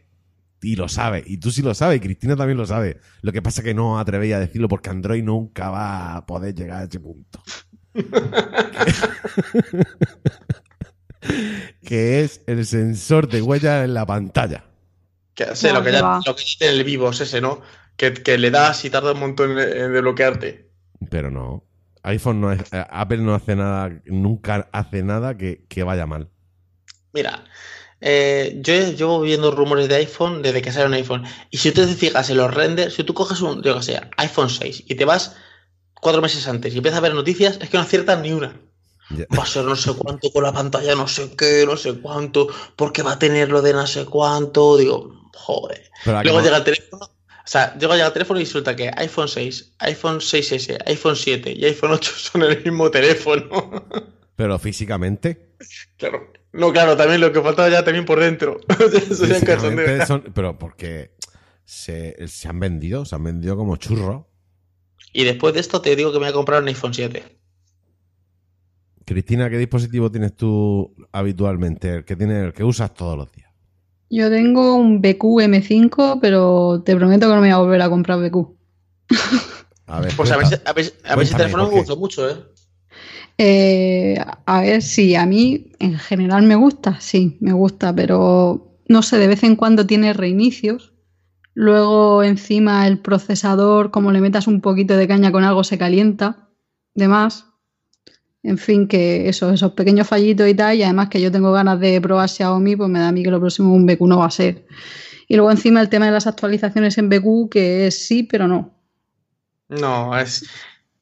Y lo sabe. Y tú sí lo sabes. Y Cristina también lo sabe. Lo que pasa es que no atrevéis a decirlo porque Android nunca va a poder llegar a ese punto. que es el sensor de huella en la pantalla. Que, sé, No, lo que ya lo que tiene el vivos ese, ¿no? Que, que le das y tarda un montón en, en desbloquearte. Pero no. iPhone no es, eh, Apple no hace nada, nunca hace nada que, que vaya mal. Mira, eh, yo llevo viendo rumores de iPhone desde que sale un iPhone. Y si tú te fijas en los renders, si tú coges un, yo que sé, iPhone 6 y te vas cuatro meses antes y empiezas a ver noticias, es que no aciertas ni una. Ya. Va a ser no sé cuánto con la pantalla, no sé qué, no sé cuánto, porque va a tener lo de no sé cuánto. Digo, joder. Luego no- llega el teléfono. O sea, luego llega el teléfono y resulta que iPhone 6, iPhone 6S, iPhone 7 y iPhone 8 son el mismo teléfono. pero físicamente. claro. No, claro, también lo que faltaba ya también por dentro. Eso son- pero porque se, se han vendido, se han vendido como churros. Y después de esto te digo que me voy a comprar un iPhone 7. Cristina, ¿qué dispositivo tienes tú habitualmente? El que tienes, el que usas todos los días. Yo tengo un BQ M5, pero te prometo que no me voy a volver a comprar BQ. A ver, Pues a ver, a ver, a ver ese teléfono ¿por me gustó mucho, ¿eh? Eh, a ver, sí, a mí en general me gusta, sí, me gusta, pero no sé, de vez en cuando tiene reinicios. Luego encima el procesador, como le metas un poquito de caña con algo, se calienta. De más. En fin, que eso, esos pequeños fallitos y tal, y además que yo tengo ganas de probar Xiaomi, pues me da a mí que lo próximo un BQ no va a ser. Y luego encima el tema de las actualizaciones en BQ, que es sí, pero no. No, es.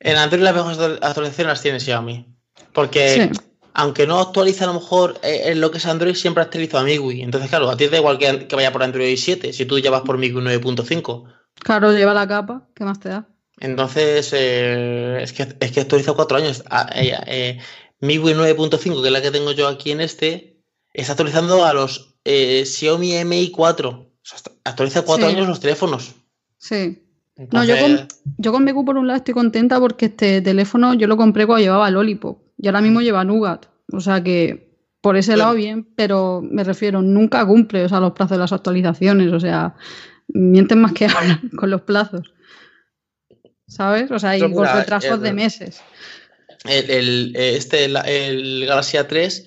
En Android las mejores actualizaciones las tiene Xiaomi. Porque Sí. Aunque no actualiza a lo mejor eh, en lo que es Android, siempre actualiza a MIUI. Entonces, claro, a ti te da igual que, que vaya por Android 7, si tú ya vas por MIUI 9.5. Claro, lleva la capa, ¿qué más te da? Entonces, eh, es, que, es que actualiza cuatro años. Ah, eh, eh, MIUI 9.5, que es la que tengo yo aquí en este, está actualizando a los eh, Xiaomi Mi 4. O sea, actualiza cuatro Sí. años los teléfonos. Sí. No, yo con, yo con por un lado estoy contenta porque este teléfono yo lo compré cuando llevaba Lollipop y ahora mismo lleva Nougat. O sea que por ese lado bien, pero me refiero, nunca cumple o sea, los plazos de las actualizaciones. O sea, mienten más que hablan con los plazos. ¿Sabes? O sea, y Pero por mira, retrasos el- de meses. el, el- eh, este, el, Galaxy A3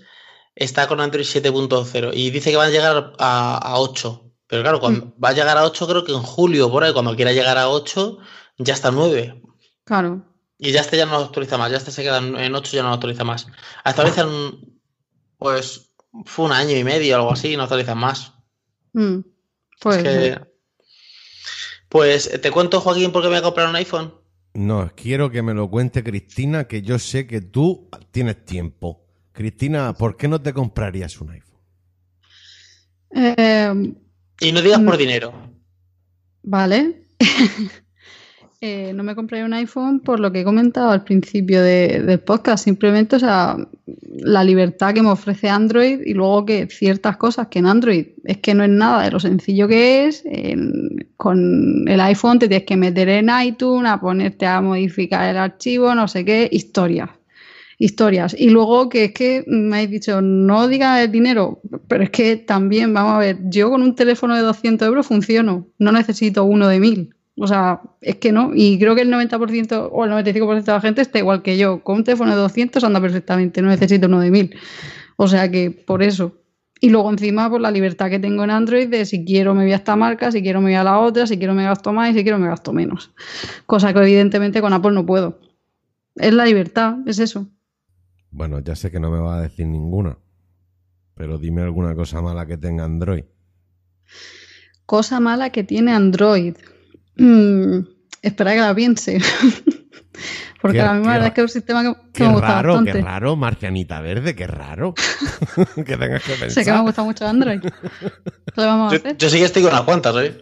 está con Android 7.0 y dice que van a llegar a, a 8. Pero claro, cuando Mm. va a llegar a 8, creo que en julio, por ahí, cuando quiera llegar a 8, ya está 9. Claro. Y ya este ya no lo actualiza más, ya este se queda en en 8 ya no lo actualiza más. Actualizan, pues, fue un año y medio o algo así, y no actualizan más. Mm. Pues Es que- Pues te cuento, Joaquín, por qué me voy a comprar un iPhone. No, quiero que me lo cuente Cristina, que yo sé que tú tienes tiempo. Cristina, ¿por qué no te comprarías un iPhone? eh, Y no digas por Mm. dinero. Vale. Eh, no me compré un iPhone por lo que he comentado al principio de- del podcast. Simplemente, o sea, la libertad que me ofrece Android y luego que ciertas cosas que en Android es que no es nada de lo sencillo que es. en- con el iPhone te tienes que meter en iTunes, a ponerte a modificar el archivo, no sé qué, historias. Historias. Y luego que es que me habéis dicho, no digas el dinero, pero es que también, vamos a ver, yo con un teléfono de 200 euros funciono, no necesito uno de 1000. O sea, es que no. Y creo que el 90% o el 95% de la gente está igual que yo. Con un teléfono de 200 anda perfectamente, no necesito uno de 1000. O sea que por eso. Y luego encima por la libertad que tengo en Android de si quiero me voy a esta marca, si quiero me voy a la otra, si quiero me gasto más y si quiero me gasto menos. Cosa que evidentemente con Apple no puedo. Es la libertad, es eso. Bueno, ya sé que no me va a decir ninguna, pero dime alguna cosa mala que tenga Android. Cosa mala que tiene Android. Mm, espera que la piense. Porque Qué- la misma qué verdad es que es un sistema que, que Qué me gusta raro, bastante. qué raro, Marcianita Verde, qué raro. que tengas que pensar. Sé que me gusta mucho Android. ¿Qué le vamos a Yo, hacer? yo sí que estoy con unas cuantas, ¿eh?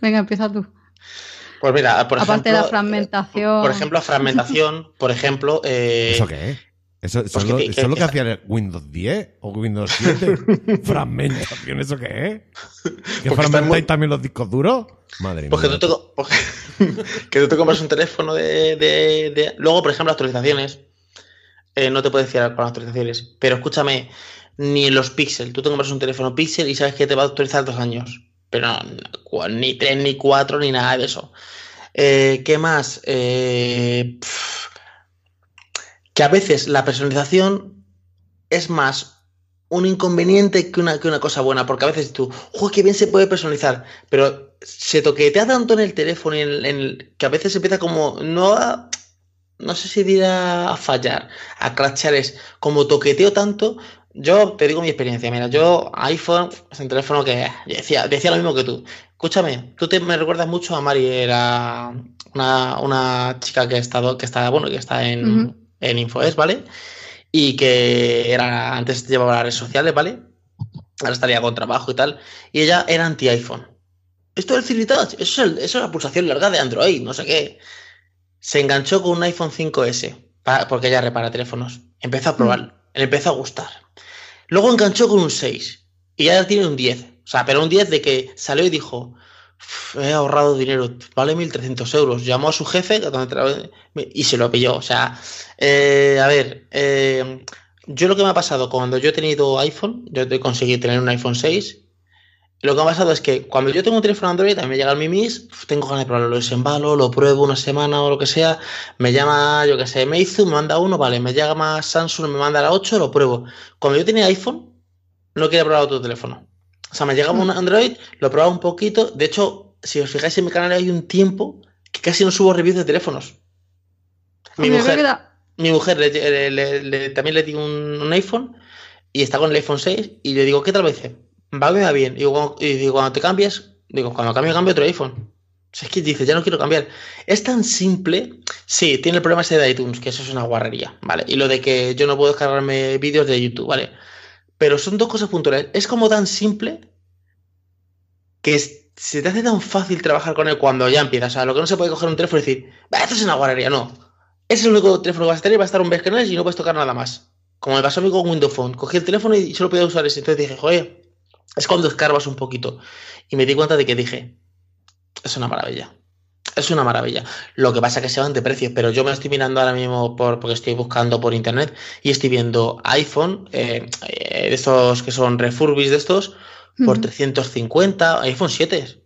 Venga, empieza tú. Pues mira, por Aparte ejemplo. de la eh, fragmentación. Por ejemplo, fragmentación, por ejemplo. eh, ¿Eso qué es? ¿Eso, eso Pues es lo, que- eso que- es lo que que- hacía el Windows 10 o Windows 7? ¿Fragmentación? ¿Eso qué es? ¿Que fragmentáis muy- también los discos duros? Madre Pues que mía. tú, te, pues que tú te compras un teléfono de, de- de- Luego, por ejemplo, actualizaciones. eh, no te puedes fiar con las actualizaciones. Pero escúchame, ni los Pixel. Tú te compras un teléfono Pixel y sabes que te va a actualizar dos años. Pero no, ni tres, ni cuatro, ni nada de eso. Eh, ¿Qué más? Eh, pff, que a veces la personalización es más un inconveniente que una, que una cosa buena, porque a veces tú, ¡joder, qué bien se puede personalizar! Pero se toquetea tanto en el teléfono y en, en- que a veces empieza como, no a- no sé si dirá a fallar, a crachar, es como toqueteo tanto. Yo te digo mi experiencia, mira, yo iPhone es un teléfono que decía, decía lo mismo que tú. Escúchame, tú te me recuerdas mucho a Mari, era una, una chica que ha estado, que está, bueno, que está en. En InfoES, ¿vale? Y que era, antes llevaba las redes sociales, ¿vale? Ahora estaría con trabajo y tal. Y ella era anti-iPhone. Esto del 3D Touch, eso es, el- eso es la pulsación larga de Android, no sé qué. Se enganchó con un iPhone 5S, pa- porque ella repara teléfonos. Empezó a probarlo, le empezó a gustar. Luego enganchó con un 6 y ya tiene un 10. O sea, pero un 10 de que salió y dijo, "Uf, he ahorrado dinero, vale 1.300 euros. Llamó a su jefe y se lo pilló. O sea, eh, a ver, eh, yo lo que me ha pasado cuando yo he tenido iPhone, yo he conseguido tener un iPhone 6. Lo que ha pasado es que cuando yo tengo un teléfono Android, me llega el Mimis, tengo ganas de probarlo, lo desembalo, lo pruebo una semana o lo que sea, me llama, yo que sé, Meizu, me manda uno, vale, me llama Samsung, me manda la 8, lo pruebo. Cuando yo tenía iPhone, no quería probar otro teléfono. O sea, me llegaba un Android, lo probaba un poquito. De hecho, si os fijáis en mi canal hay un tiempo que casi no subo reviews de teléfonos. Mi mujer, mi mujer le- le- le- le- también le di un, un iPhone y está con el iPhone 6 y le digo, ¿qué tal me dice? Va bien, va bien. Y, digo, y digo, cuando te cambias, digo, cuando cambio, cambio otro iPhone. O sea, es que dice, ya no quiero cambiar. Es tan simple. Sí, tiene el problema ese de iTunes, que eso es una guarrería, ¿vale? Y lo de que yo no puedo descargarme vídeos de YouTube, ¿vale? Pero son dos cosas puntuales. Es como tan simple que es- se te hace tan fácil trabajar con él cuando ya empiezas. O sea, lo que no se puede coger un teléfono y decir, "Bah, esto es una guarrería, no. Ese es el único teléfono que vas a tener, va a estar un mes con él y no puedes tocar nada más. Como me pasó a mí con Windows Phone. Cogí el teléfono y solo podía usar ese. Entonces dije, joder, es cuando escarbas un poquito. Y me di cuenta de que dije, es una maravilla. Es una maravilla. Lo que pasa es que se van de precios, pero yo me estoy mirando ahora mismo por, porque estoy buscando por internet y estoy viendo iPhone, eh, eh, de estos que son refurbis de estos, por Ujú. 350, iPhone 7.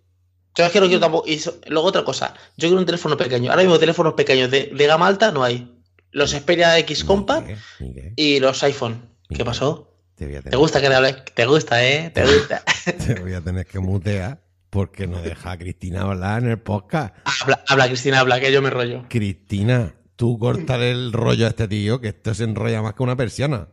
Yo es que no quiero tampoco. Y luego otra cosa, yo quiero un teléfono pequeño. Ahora mismo teléfonos pequeños de, de gama alta no hay. Los Xperia X Compact Miguel, Miguel, y los iPhone. ¿Qué pasó? Te voy a ¿Te tener, gusta que te hable? ¿Te gusta, eh? ¿Te gusta? te voy a tener que mutear porque no deja a Cristina hablar en el podcast. habla, habla, Cristina, habla, que yo me rollo. Cristina, tú córtale el rollo a este tío, que esto se enrolla más que una persiana.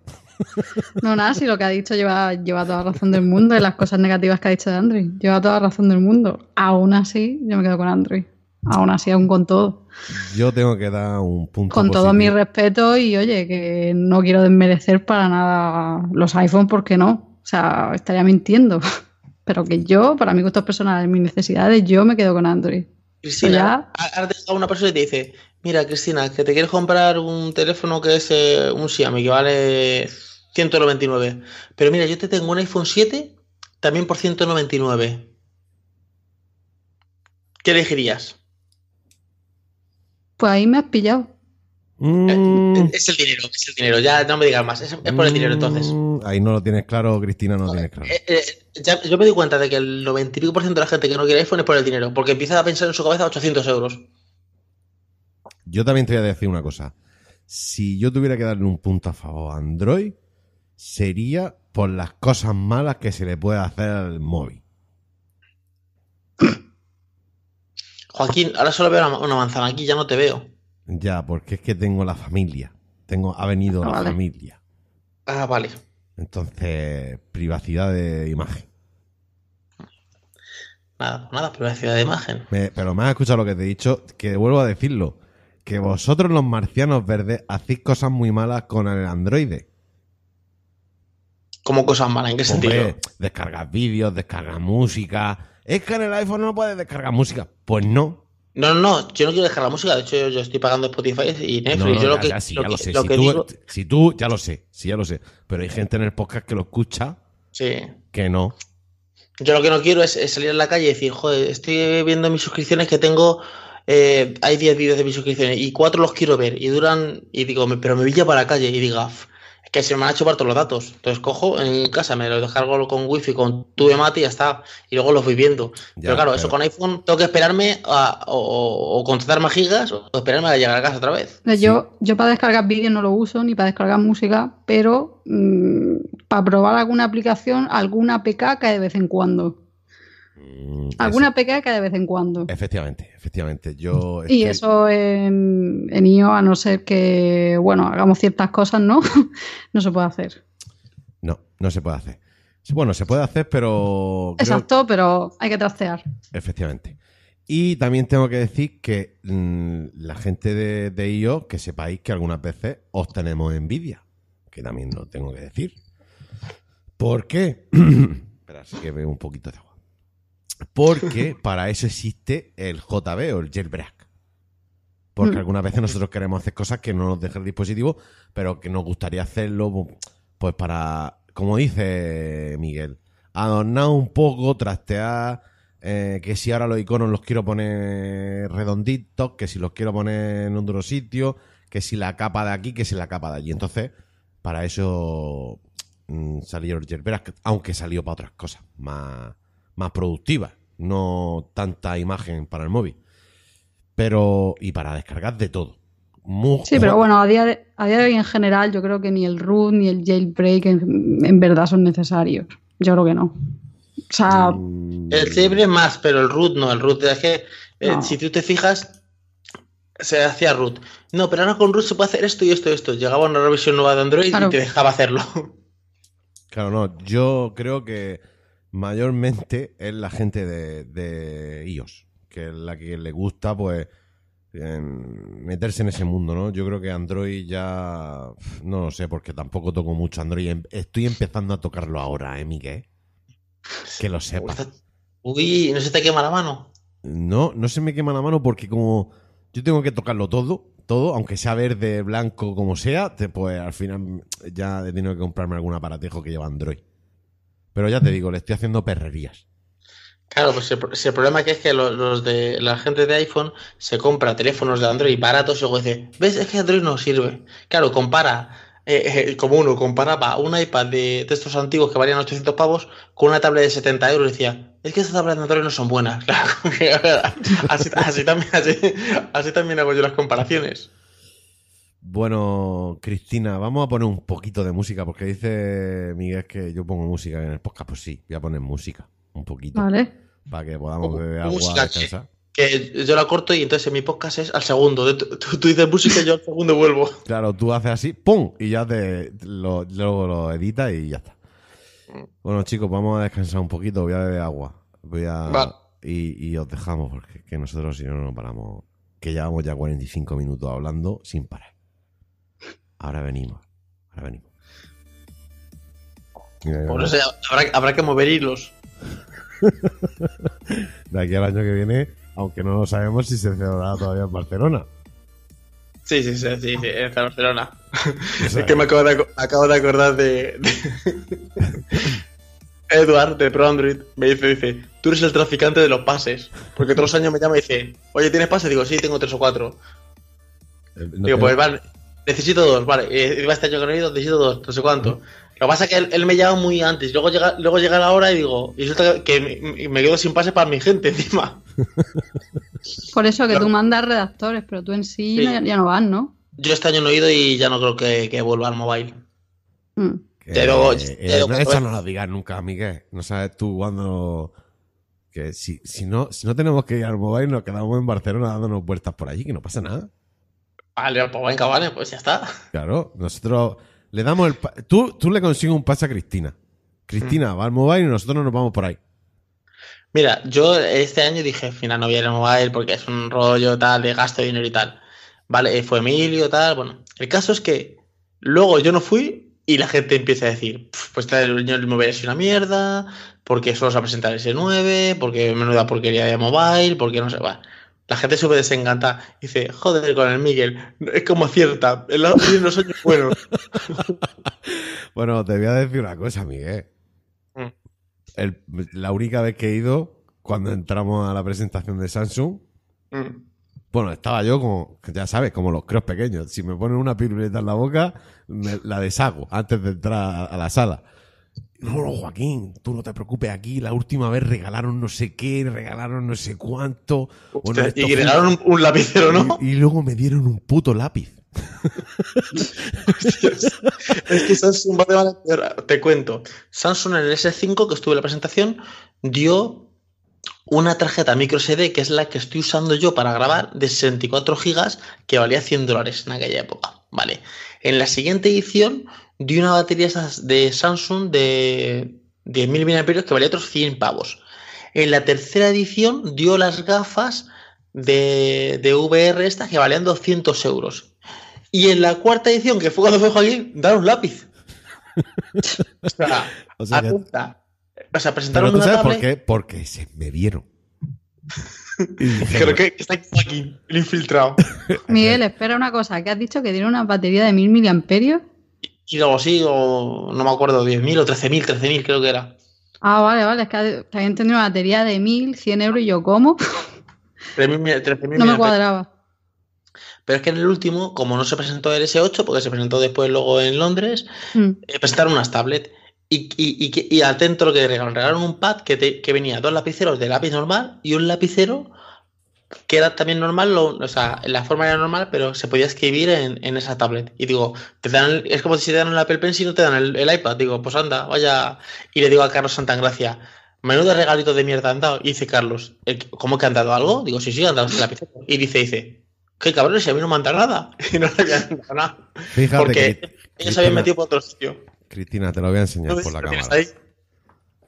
No, nada, si lo que ha dicho lleva, lleva toda la razón del mundo y las cosas negativas que ha dicho de Android. Lleva toda la razón del mundo. Aún así, yo me quedo con Android. Aún así, aún con todo. Yo tengo que dar un punto Con todo mi respeto y oye, que no quiero desmerecer para nada los iPhone porque no. O sea, estaría mintiendo. Pero que yo, para mis gustos personales, mis necesidades, yo me quedo con Android. Cristina, ya- te llega una persona y te dice, mira, Cristina, que te quieres comprar un teléfono que es eh, un Xiaomi que vale 199. Pero mira, yo te tengo un iPhone 7 también por 199. ¿Qué elegirías? Pues ahí me has pillado. Mm, Es el dinero, es el dinero. Ya no me digas más. Es, es por el dinero entonces. mm, Ahí no lo tienes claro, Cristina, no lo tienes claro. Eh, eh, ya- yo me doy cuenta de que el 90 y pico por ciento de la gente que no quiere iPhone es por el dinero, porque empieza a pensar en su cabeza 800 euros. Yo también te voy a decir una cosa. Si yo tuviera que darle un punto a favor a Android, sería por las cosas malas que se le puede hacer al móvil. Joaquín, ahora solo veo una manzana aquí, ya no te veo. Ya, porque es que tengo la familia. Tengo, ha venido Ah, la vale. familia. Ah, vale. Entonces, privacidad de imagen. Nada, nada, privacidad de imagen. Me- pero me has escuchado lo que te he dicho, que vuelvo a decirlo. Que vosotros los marcianos verdes hacéis cosas muy malas con el androide. Como cosas malas, ¿en qué sentido? Descargas vídeos, descargas música. Es que en el iPhone no puedes descargar música. Pues no. No, no, no, yo no quiero dejar la música. De hecho, yo, yo estoy pagando Spotify y Netflix. Yo lo que, Si tú, ya lo sé, sí, ya lo sé. Pero hay gente en el podcast que lo escucha sí. que no. Yo lo que no quiero es, es salir a la calle y decir, joder, estoy viendo mis suscripciones que tengo eh, hay 10 vídeos de mis suscripciones y 4 los quiero ver y duran, y digo, pero me villa para la calle y diga, "F, es que se me van a chupar todos los datos. Entonces cojo en casa, me los descargo con wifi, con tu mate y ya está. Y luego los voy viendo. Ya, pero claro, eso con iPhone tengo que esperarme a, o, o- o contratar más gigas o esperarme a llegar a casa otra vez. Yo, yo para descargar vídeos no lo uso, ni para descargar música, pero mm, para probar alguna aplicación, alguna APK cae de vez en cuando. Alguna eso. Cae de vez en cuando. Efectivamente, efectivamente. Yo Y eso en, en iOS, a no ser que, bueno, hagamos ciertas cosas, ¿no? no se puede hacer. No, no se puede hacer. Bueno, se puede hacer, pero... creo- Exacto, pero hay que trastear. Efectivamente. Y también tengo que decir que mm, la gente de, de iOS, que sepáis que algunas veces os tenemos envidia. Que también lo tengo que decir. ¿Por qué? Espera, sí que veo un poquito de agua. Porque para eso existe el JB o el jailbreak. Porque Mm. algunas veces nosotros queremos hacer cosas que no nos deja el dispositivo, pero que nos gustaría hacerlo, pues para, como dice Miguel, adornar un poco, trastear, eh, que si ahora los iconos los quiero poner redonditos, que si los quiero poner en otro sitio, que si la capa de aquí, que si la capa de allí. Entonces, para eso mm, salió el jailbreak, aunque salió para otras cosas más, más productivas, no tanta imagen para el móvil. Pero, y para descargar de todo. Mu- Sí, pero bueno, a día, de, a día de hoy en general yo creo que ni el root ni el jailbreak en, en verdad son necesarios. Yo creo que no. O sea, Mm, El jailbreak más, pero el root no. El root es que, eh, No. si tú te fijas, se hacía root. No, pero ahora con root se puede hacer esto y esto y esto. Llegaba una revisión nueva de Android Claro. y te dejaba hacerlo. Claro, no, yo creo que mayormente es la gente de, de iOS, que es la que le gusta, pues, meterse en ese mundo, ¿no? Yo creo que Android ya, no lo sé, porque tampoco toco mucho Android. Em- Estoy empezando a tocarlo ahora, ¿eh, Miguel? Que lo sepa. Uy, ¿no se te quema la mano? No, no se me quema la mano porque como yo tengo que tocarlo todo, todo, aunque sea verde, blanco, como sea, pues al final ya he tenido que comprarme algún aparatejo que lleva Android. Pero ya te digo, le estoy haciendo perrerías. Claro, pues el, si el problema que es que lo- los, de la gente de iPhone se compra teléfonos de Android baratos y luego dice, ¿ves? Es que Android no sirve. Claro, compara, eh, eh, como uno comparaba un iPad de, de estos antiguos que valían 800 pavos con una tablet de 70 euros y decía, es que estas tablets de Android no son buenas. Claro, así, así también, así, así también hago yo las comparaciones. Bueno, Cristina, vamos a poner un poquito de música porque dice Miguel que yo pongo música en el podcast. Pues sí, voy a poner música, un poquito, vale. para que podamos beber agua, Música, descansar. Que yo la corto y entonces en mi podcast es al segundo. Tú, tú dices música y yo al segundo vuelvo. Claro, tú haces así, ¡pum! Y ya te lo, luego lo editas y ya está. Bueno, chicos, vamos a descansar un poquito. Voy a beber agua. Voy a. Vale. Y, y os dejamos, porque que nosotros si no no paramos. Que llevamos ya 45 minutos hablando sin parar. Ahora venimos. Ahora venimos. Por eso habrá, habrá que mover hilos. De aquí al año que viene, aunque no lo sabemos si se celebrará todavía en Barcelona. Sí, sí, sí, sí, sí, en Barcelona. Es que me acabo de, acabo de acordar de, de- Edward de Pro Android me dice, dice, tú eres el traficante de los pases. Porque todos los años me llama y dice, oye, ¿tienes pase? Digo, sí, tengo tres o cuatro. eh, no Digo, pues vale, necesito dos, vale. Eh, iba este año que no he ido, necesito dos, no sé cuánto. Lo que pasa es que él, él me llama muy antes. Luego llega, luego llega la hora y digo, y resulta que me, me quedo sin pase para mi gente encima. Por eso que Claro. tú mandas redactores, pero tú en sí, Sí. Ya, ya no vas, ¿no? Yo este año no he ido y ya no creo que, que vuelva al mobile. Mm. Pero- eh, pero- no, eso no lo digas nunca, Miguel. No sabes tú cuándo. Que si, si, no, si no tenemos que ir al mobile, nos quedamos en Barcelona dándonos vueltas por allí, que no pasa nada. Vale, pues venga, vale, pues ya está. Claro, nosotros le damos el. pa- Tú, tú le consigues un pase a Cristina. Cristina va al mobile y nosotros nos vamos por ahí. Mira, yo este año dije, al final no voy a ir al mobile porque es un rollo tal de gasto de dinero y tal. Vale, eh, fue Emilio, tal. Bueno, el caso es que luego yo no fui y la gente empieza a decir, "Pf, pues el el mobile es una mierda, porque solo se va a presentar ese 9, porque menuda porquería de mobile, porque no sé, va. La gente súper desencantada. Dice, joder, con el Miguel, es como cierta, en los, en los años buenos. Bueno, te voy a decir una cosa, Miguel. Mm. El- la única vez que he ido, cuando entramos a la presentación de Samsung, Mm. Bueno, estaba yo como, ya sabes, como los creos pequeños. Si me ponen una piruleta en la boca, me la deshago antes de entrar a la sala. No, Joaquín, tú no te preocupes aquí. La última vez regalaron no sé qué, regalaron no sé cuánto. Y regalaron un, un lapicero, ¿no? y, y luego me dieron un puto lápiz. Es que Samsung. Te cuento. Samsung en el S5 que estuve en la presentación dio una tarjeta micro SD que es la que estoy usando yo para grabar de 64 gigas que valía 100 dólares en aquella época. Vale. En la siguiente edición dio una batería de Samsung de 10.000 mAh que valía otros 100 pavos. En la tercera edición dio las gafas de, de VR estas que valían 200 euros. Y en la cuarta edición, que fue cuando fue Joaquín, dar un lápiz. o sea, O sea apunta. O sea, Pero presentaron tú una sabes por qué? Porque se me vieron. Creo que está aquí Joaquín, el infiltrado. Miguel, espera una cosa, que has dicho que tiene una batería de 1000 miliamperios. Y luego sí, o no me acuerdo, 10.000 o 13.000, 13.000 creo que era. Ah, vale, vale, es que te había entendido una batería de 1000, 100 euros y yo, ¿cómo? 13.000, 13.000 No me cuadraba. Pero es que en el último, como no se presentó el S8, porque se presentó después luego en Londres, Mm. eh, presentaron unas tablets. Y, y, y, que- y atento a lo que regalaron. Regalaron un pad que, te- que venía dos lapiceros de lápiz normal y un lapicero que era también normal, lo- o sea, la forma era normal, pero se podía escribir en, en esa tablet. Y digo, te dan el- es como si te dan el Apple Pencil y no te dan el, el iPad. Digo, pues anda, vaya. Y le digo a Carlos Santagracia, menudo regalito de mierda han dado. Y dice Carlos, "¿Eh, ¿cómo que han dado algo? Digo, sí, sí, han dado el lapicero. Y dice, dice, qué cabrones, si a mí no me han dado nada. Y no le habían dado nada. Fíjate Porque que ellos se habían Cristina- metido por otro sitio. Cristina, te lo voy a enseñar ¿No por la cámara. ahí?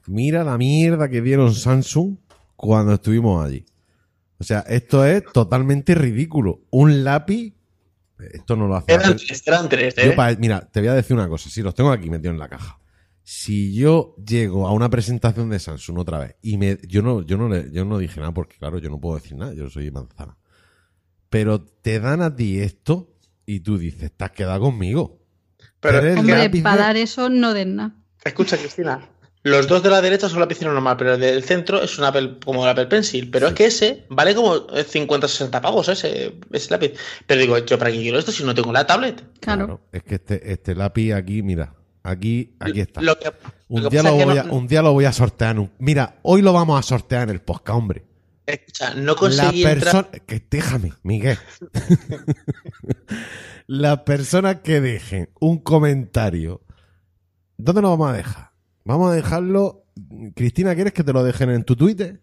Mira la mierda que dieron Samsung cuando estuvimos allí. O sea, esto es totalmente ridículo. Un lápiz. Esto no lo hace. Eran tres, eran tres, Yo ¿eh? mira, te voy a decir una cosa. Si los tengo aquí metidos en la caja. Si yo llego a una presentación de Samsung otra vez y me, yo no, yo no le, yo no dije nada porque claro, yo no puedo decir nada. Yo soy manzana. Pero te dan a ti esto y tú dices, te has quedado conmigo. Pero Eres es que, Hombre, para dar eso no den nada. escucha, Cristina. Los dos de la derecha son lapicero normal, pero el del centro es un Apple, como el Apple Pencil. Pero es que ese vale como 50 60 pavos, ese, ese lápiz. Pero digo, ¿yo para qué quiero esto si no tengo la tablet? Claro. Es que este, este lápiz aquí, mira. Aquí, aquí está. Lo que, Un lo día, lo voy no- a, un día lo voy a sortear. en un- Mira, hoy lo vamos a sortear en el podcast, hombre. escucha, no La conseguí entrar. persona. Que déjame, Miguel. Las personas que dejen un comentario. ¿Dónde lo vamos a dejar? Vamos a dejarlo. Cristina, ¿quieres que te lo dejen en tu Twitter?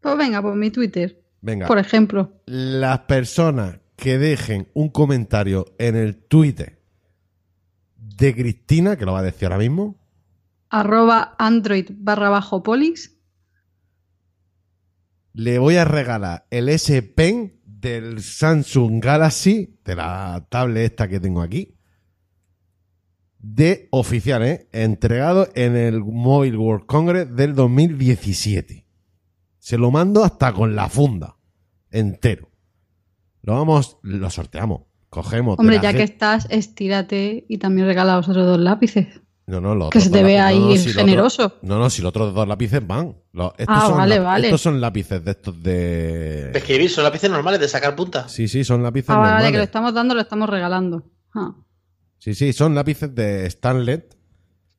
Pues venga, por mi Twitter, Venga. por ejemplo. Las personas que dejen un comentario en el Twitter de Cristina, que lo va a decir ahora mismo, Arroba Android barra bajo Polix. le voy a regalar el S Pen del Samsung Galaxy, de la tablet esta que tengo aquí, de oficial, ¿eh? entregado en el Mobile World Congress del 2017. Se lo mando hasta con la funda, entero. Lo vamos, lo sorteamos. Cogemos. Hombre, ya que estás, estírate y también regala los otros dos lápices. No, no, los Que se te dos ve lápices- ahí no, no, si generoso. no, no, si los otros dos lápices van. Los- estos, Ah, son vale, vale. estos son lápices de estos de. De escribir, son lápices normales de sacar punta. Sí, sí, son lápices Ah, vale, normales. que lo estamos dando, lo estamos regalando. Ah. Sí, sí, son lápices de Stanley.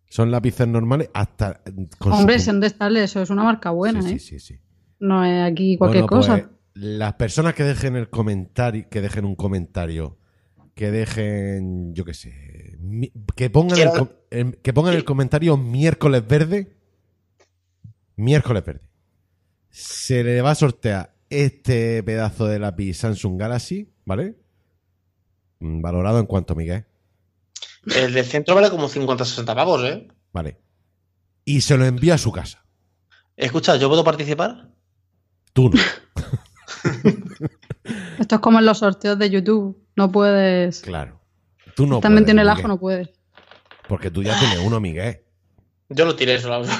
Son lápices normales hasta. con su Hombre, son de Starle, eso es una marca buena, sí, ¿eh? sí, sí, sí. No es aquí cualquier Bueno, cosa. pues, las personas que dejen el comentario, que dejen un comentario, que dejen, yo qué sé, que pongan, Quiero- el- que pongan el comentario miércoles verde, miércoles verde, se le va a sortear este pedazo de lápiz Samsung Galaxy, ¿vale? Mm, Valorado en cuanto, Miguel, El del centro vale como 50 60 pavos, ¿eh? ¿vale? Y se lo envía a su casa. Escucha, ¿yo puedo participar? Tú no. Esto es como en los sorteos de YouTube. No puedes. Claro. Tú no También puedes, tiene el ajo, no puedes. Porque tú ya tienes uno, Miguel. Yo lo tiré solo.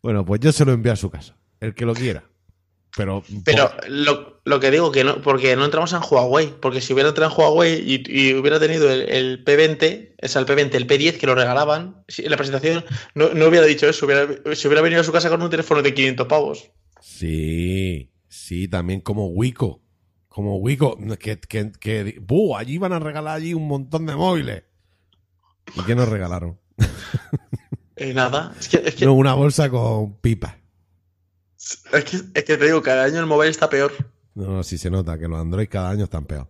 Bueno, pues yo se lo envío a su casa. El que lo quiera. Pero. Pero lo, lo que digo que no, porque no entramos en Huawei, porque si hubiera entrado en Huawei y, y hubiera tenido el, el P20, es el P20, el P10 que lo regalaban, si- en la presentación no, no hubiera dicho eso, hubiera, si hubiera venido a su casa con un teléfono de 500 pavos. Sí. Sí, también como Wico. Como Wico. Que, que, que ¡buh! allí van a regalar allí un montón de móviles. ¿Y qué nos regalaron? Eh, nada. Es que, es, que, No, una bolsa con pipas. Es, que, es que te digo, cada año el móvil está peor. No, no, sí se nota que los Android cada año están peor.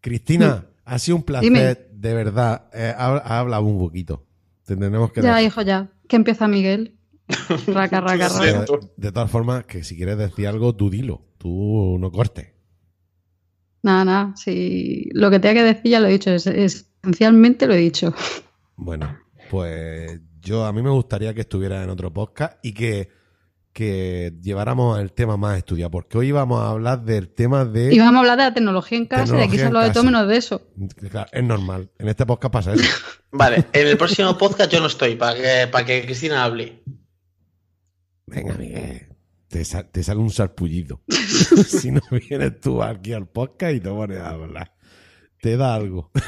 Cristina, ha sido un placer, Dime. de verdad. Eh, ha, ha hablado un poquito. Te tenemos que Ya, dejar. hijo, ya. Que empieza Miguel. Raca, raca, Sí. raca. De, de todas formas, que si quieres decir algo, tú dilo. Tú no cortes. Nada, nada. Si lo que tenía que decir ya lo he dicho. Es, esencialmente lo he dicho. Bueno, pues yo a mí me gustaría que estuvieras en otro podcast y que, que lleváramos el tema más estudiado, porque hoy vamos a hablar del tema de... Y vamos a hablar de la tecnología en casa y aquí Tecnología se habla de todo menos de eso. Claro, es normal, en este podcast pasa eso. Vale, en el próximo podcast yo no estoy, para que, para que Cristina hable. Venga, Miguel, te, te sale un sarpullido. si no vienes tú aquí al podcast y te pones a hablar. Te da algo.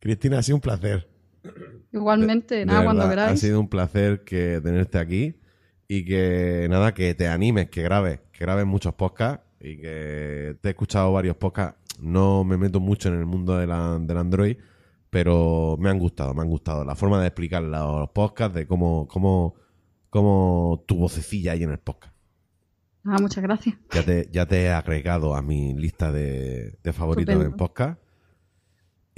Cristina, ha sido un placer. Igualmente, De nada, cuando verdad, Ha sido un placer que tenerte aquí y que nada, que te animes, que grabes, que grabes muchos podcasts y que te he escuchado varios podcasts. No me meto mucho en el mundo de la- del Android, pero me han gustado, me han gustado. La forma de explicar los podcasts, de cómo, cómo, cómo tu vocecilla hay en el podcast. Ah, muchas gracias. Ya te, ya te he agregado a mi lista de, de favoritos en podcast.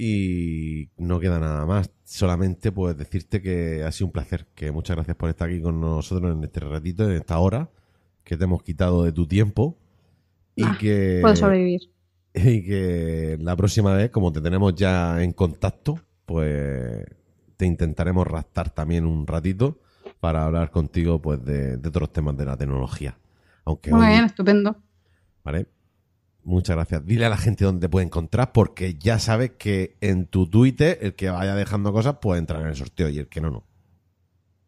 Y no queda nada más. Solamente pues decirte que ha sido un placer. Que muchas gracias por estar aquí con nosotros en este ratito, en esta hora, que te hemos quitado de tu tiempo. Y Ah, que. Puedo sobrevivir. Y que la próxima vez, como te tenemos ya en contacto, pues te intentaremos raptar también un ratito para hablar contigo pues de, de otros temas de la tecnología. Aunque Muy hoy- bien, estupendo. ¿Vale? Muchas gracias. Dile a la gente dónde te puede encontrar, porque ya sabes que en tu Twitter, el que vaya dejando cosas, puede entrar en el sorteo y el que no, no.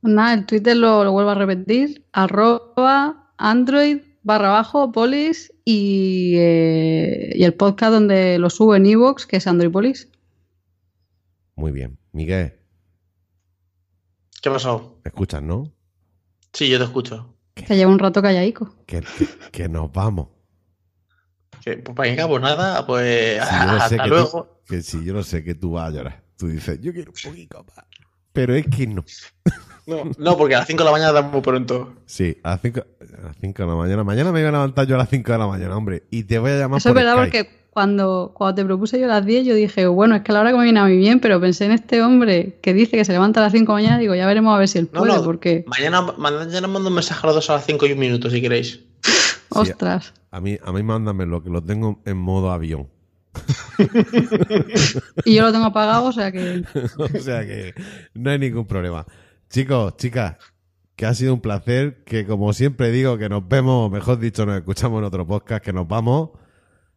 Pues nada, el Twitter lo, lo vuelvo a repetir. Arroba Android barra bajo polis y, eh, y el podcast donde lo subo en Evox, que es Android Polis. Muy bien. Miguel, ¿Qué pasó? ¿me escuchas, no? Sí, yo te escucho. Que lleva un rato callaico. Que, que- que nos vamos. Que, pues venga, pues nada, pues Si yo lo sé hasta que luego. tú, que si yo lo sé que tú vas a llorar. Tú dices, yo quiero un poquito más. Pero es que no. No, no, porque a las 5 de la mañana da muy pronto. Sí, a las 5 a las cinco de la mañana. Mañana me voy a levantar yo a las 5 de la mañana, hombre. Y te voy a llamar Eso es por verdad Skype. porque cuando, cuando te propuse yo las 10, yo dije, bueno, es que a la hora que me viene a mí bien, pero pensé en este hombre que dice que se levanta a las 5 de la mañana, digo, ya veremos a ver si él No, puede, no. porque, Mañana, mañana mando un mensaje a los dos a las 5 y un minuto, si queréis. ostras. A mí, a mí mándamelo, que lo tengo en modo avión. Y yo lo tengo apagado, o sea que o sea que no hay ningún problema. Chicos, chicas, que ha sido un placer, que como siempre digo, que nos vemos, o mejor dicho, nos escuchamos en otro podcast, que nos vamos.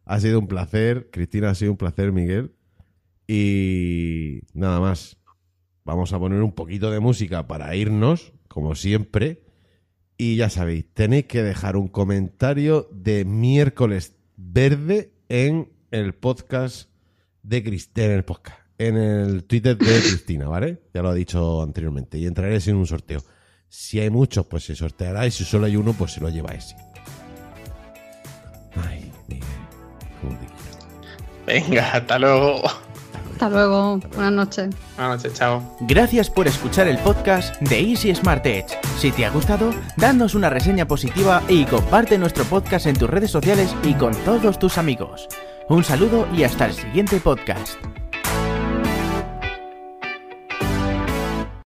Ha sido un placer, Cristina, ha sido un placer, Miguel. Y nada más. Vamos a poner un poquito de música para irnos, como siempre. Y ya sabéis, tenéis que dejar un comentario de miércoles verde en el podcast de Cristina, en el podcast, en el Twitter de Cristina, ¿vale? Ya lo ha dicho anteriormente. Y entraréis en un sorteo. Si hay muchos, pues se sorteará. Y si solo hay uno, pues se lo lleváis. Ay, Miguel. cómo te quiero. Venga, hasta luego. hasta luego. Buenas noches. Buenas noches, chao. Gracias por escuchar el podcast de Easy Smart Edge. Si te ha gustado, danos una reseña positiva y comparte nuestro podcast en tus redes sociales y con todos tus amigos. Un saludo y hasta el siguiente podcast.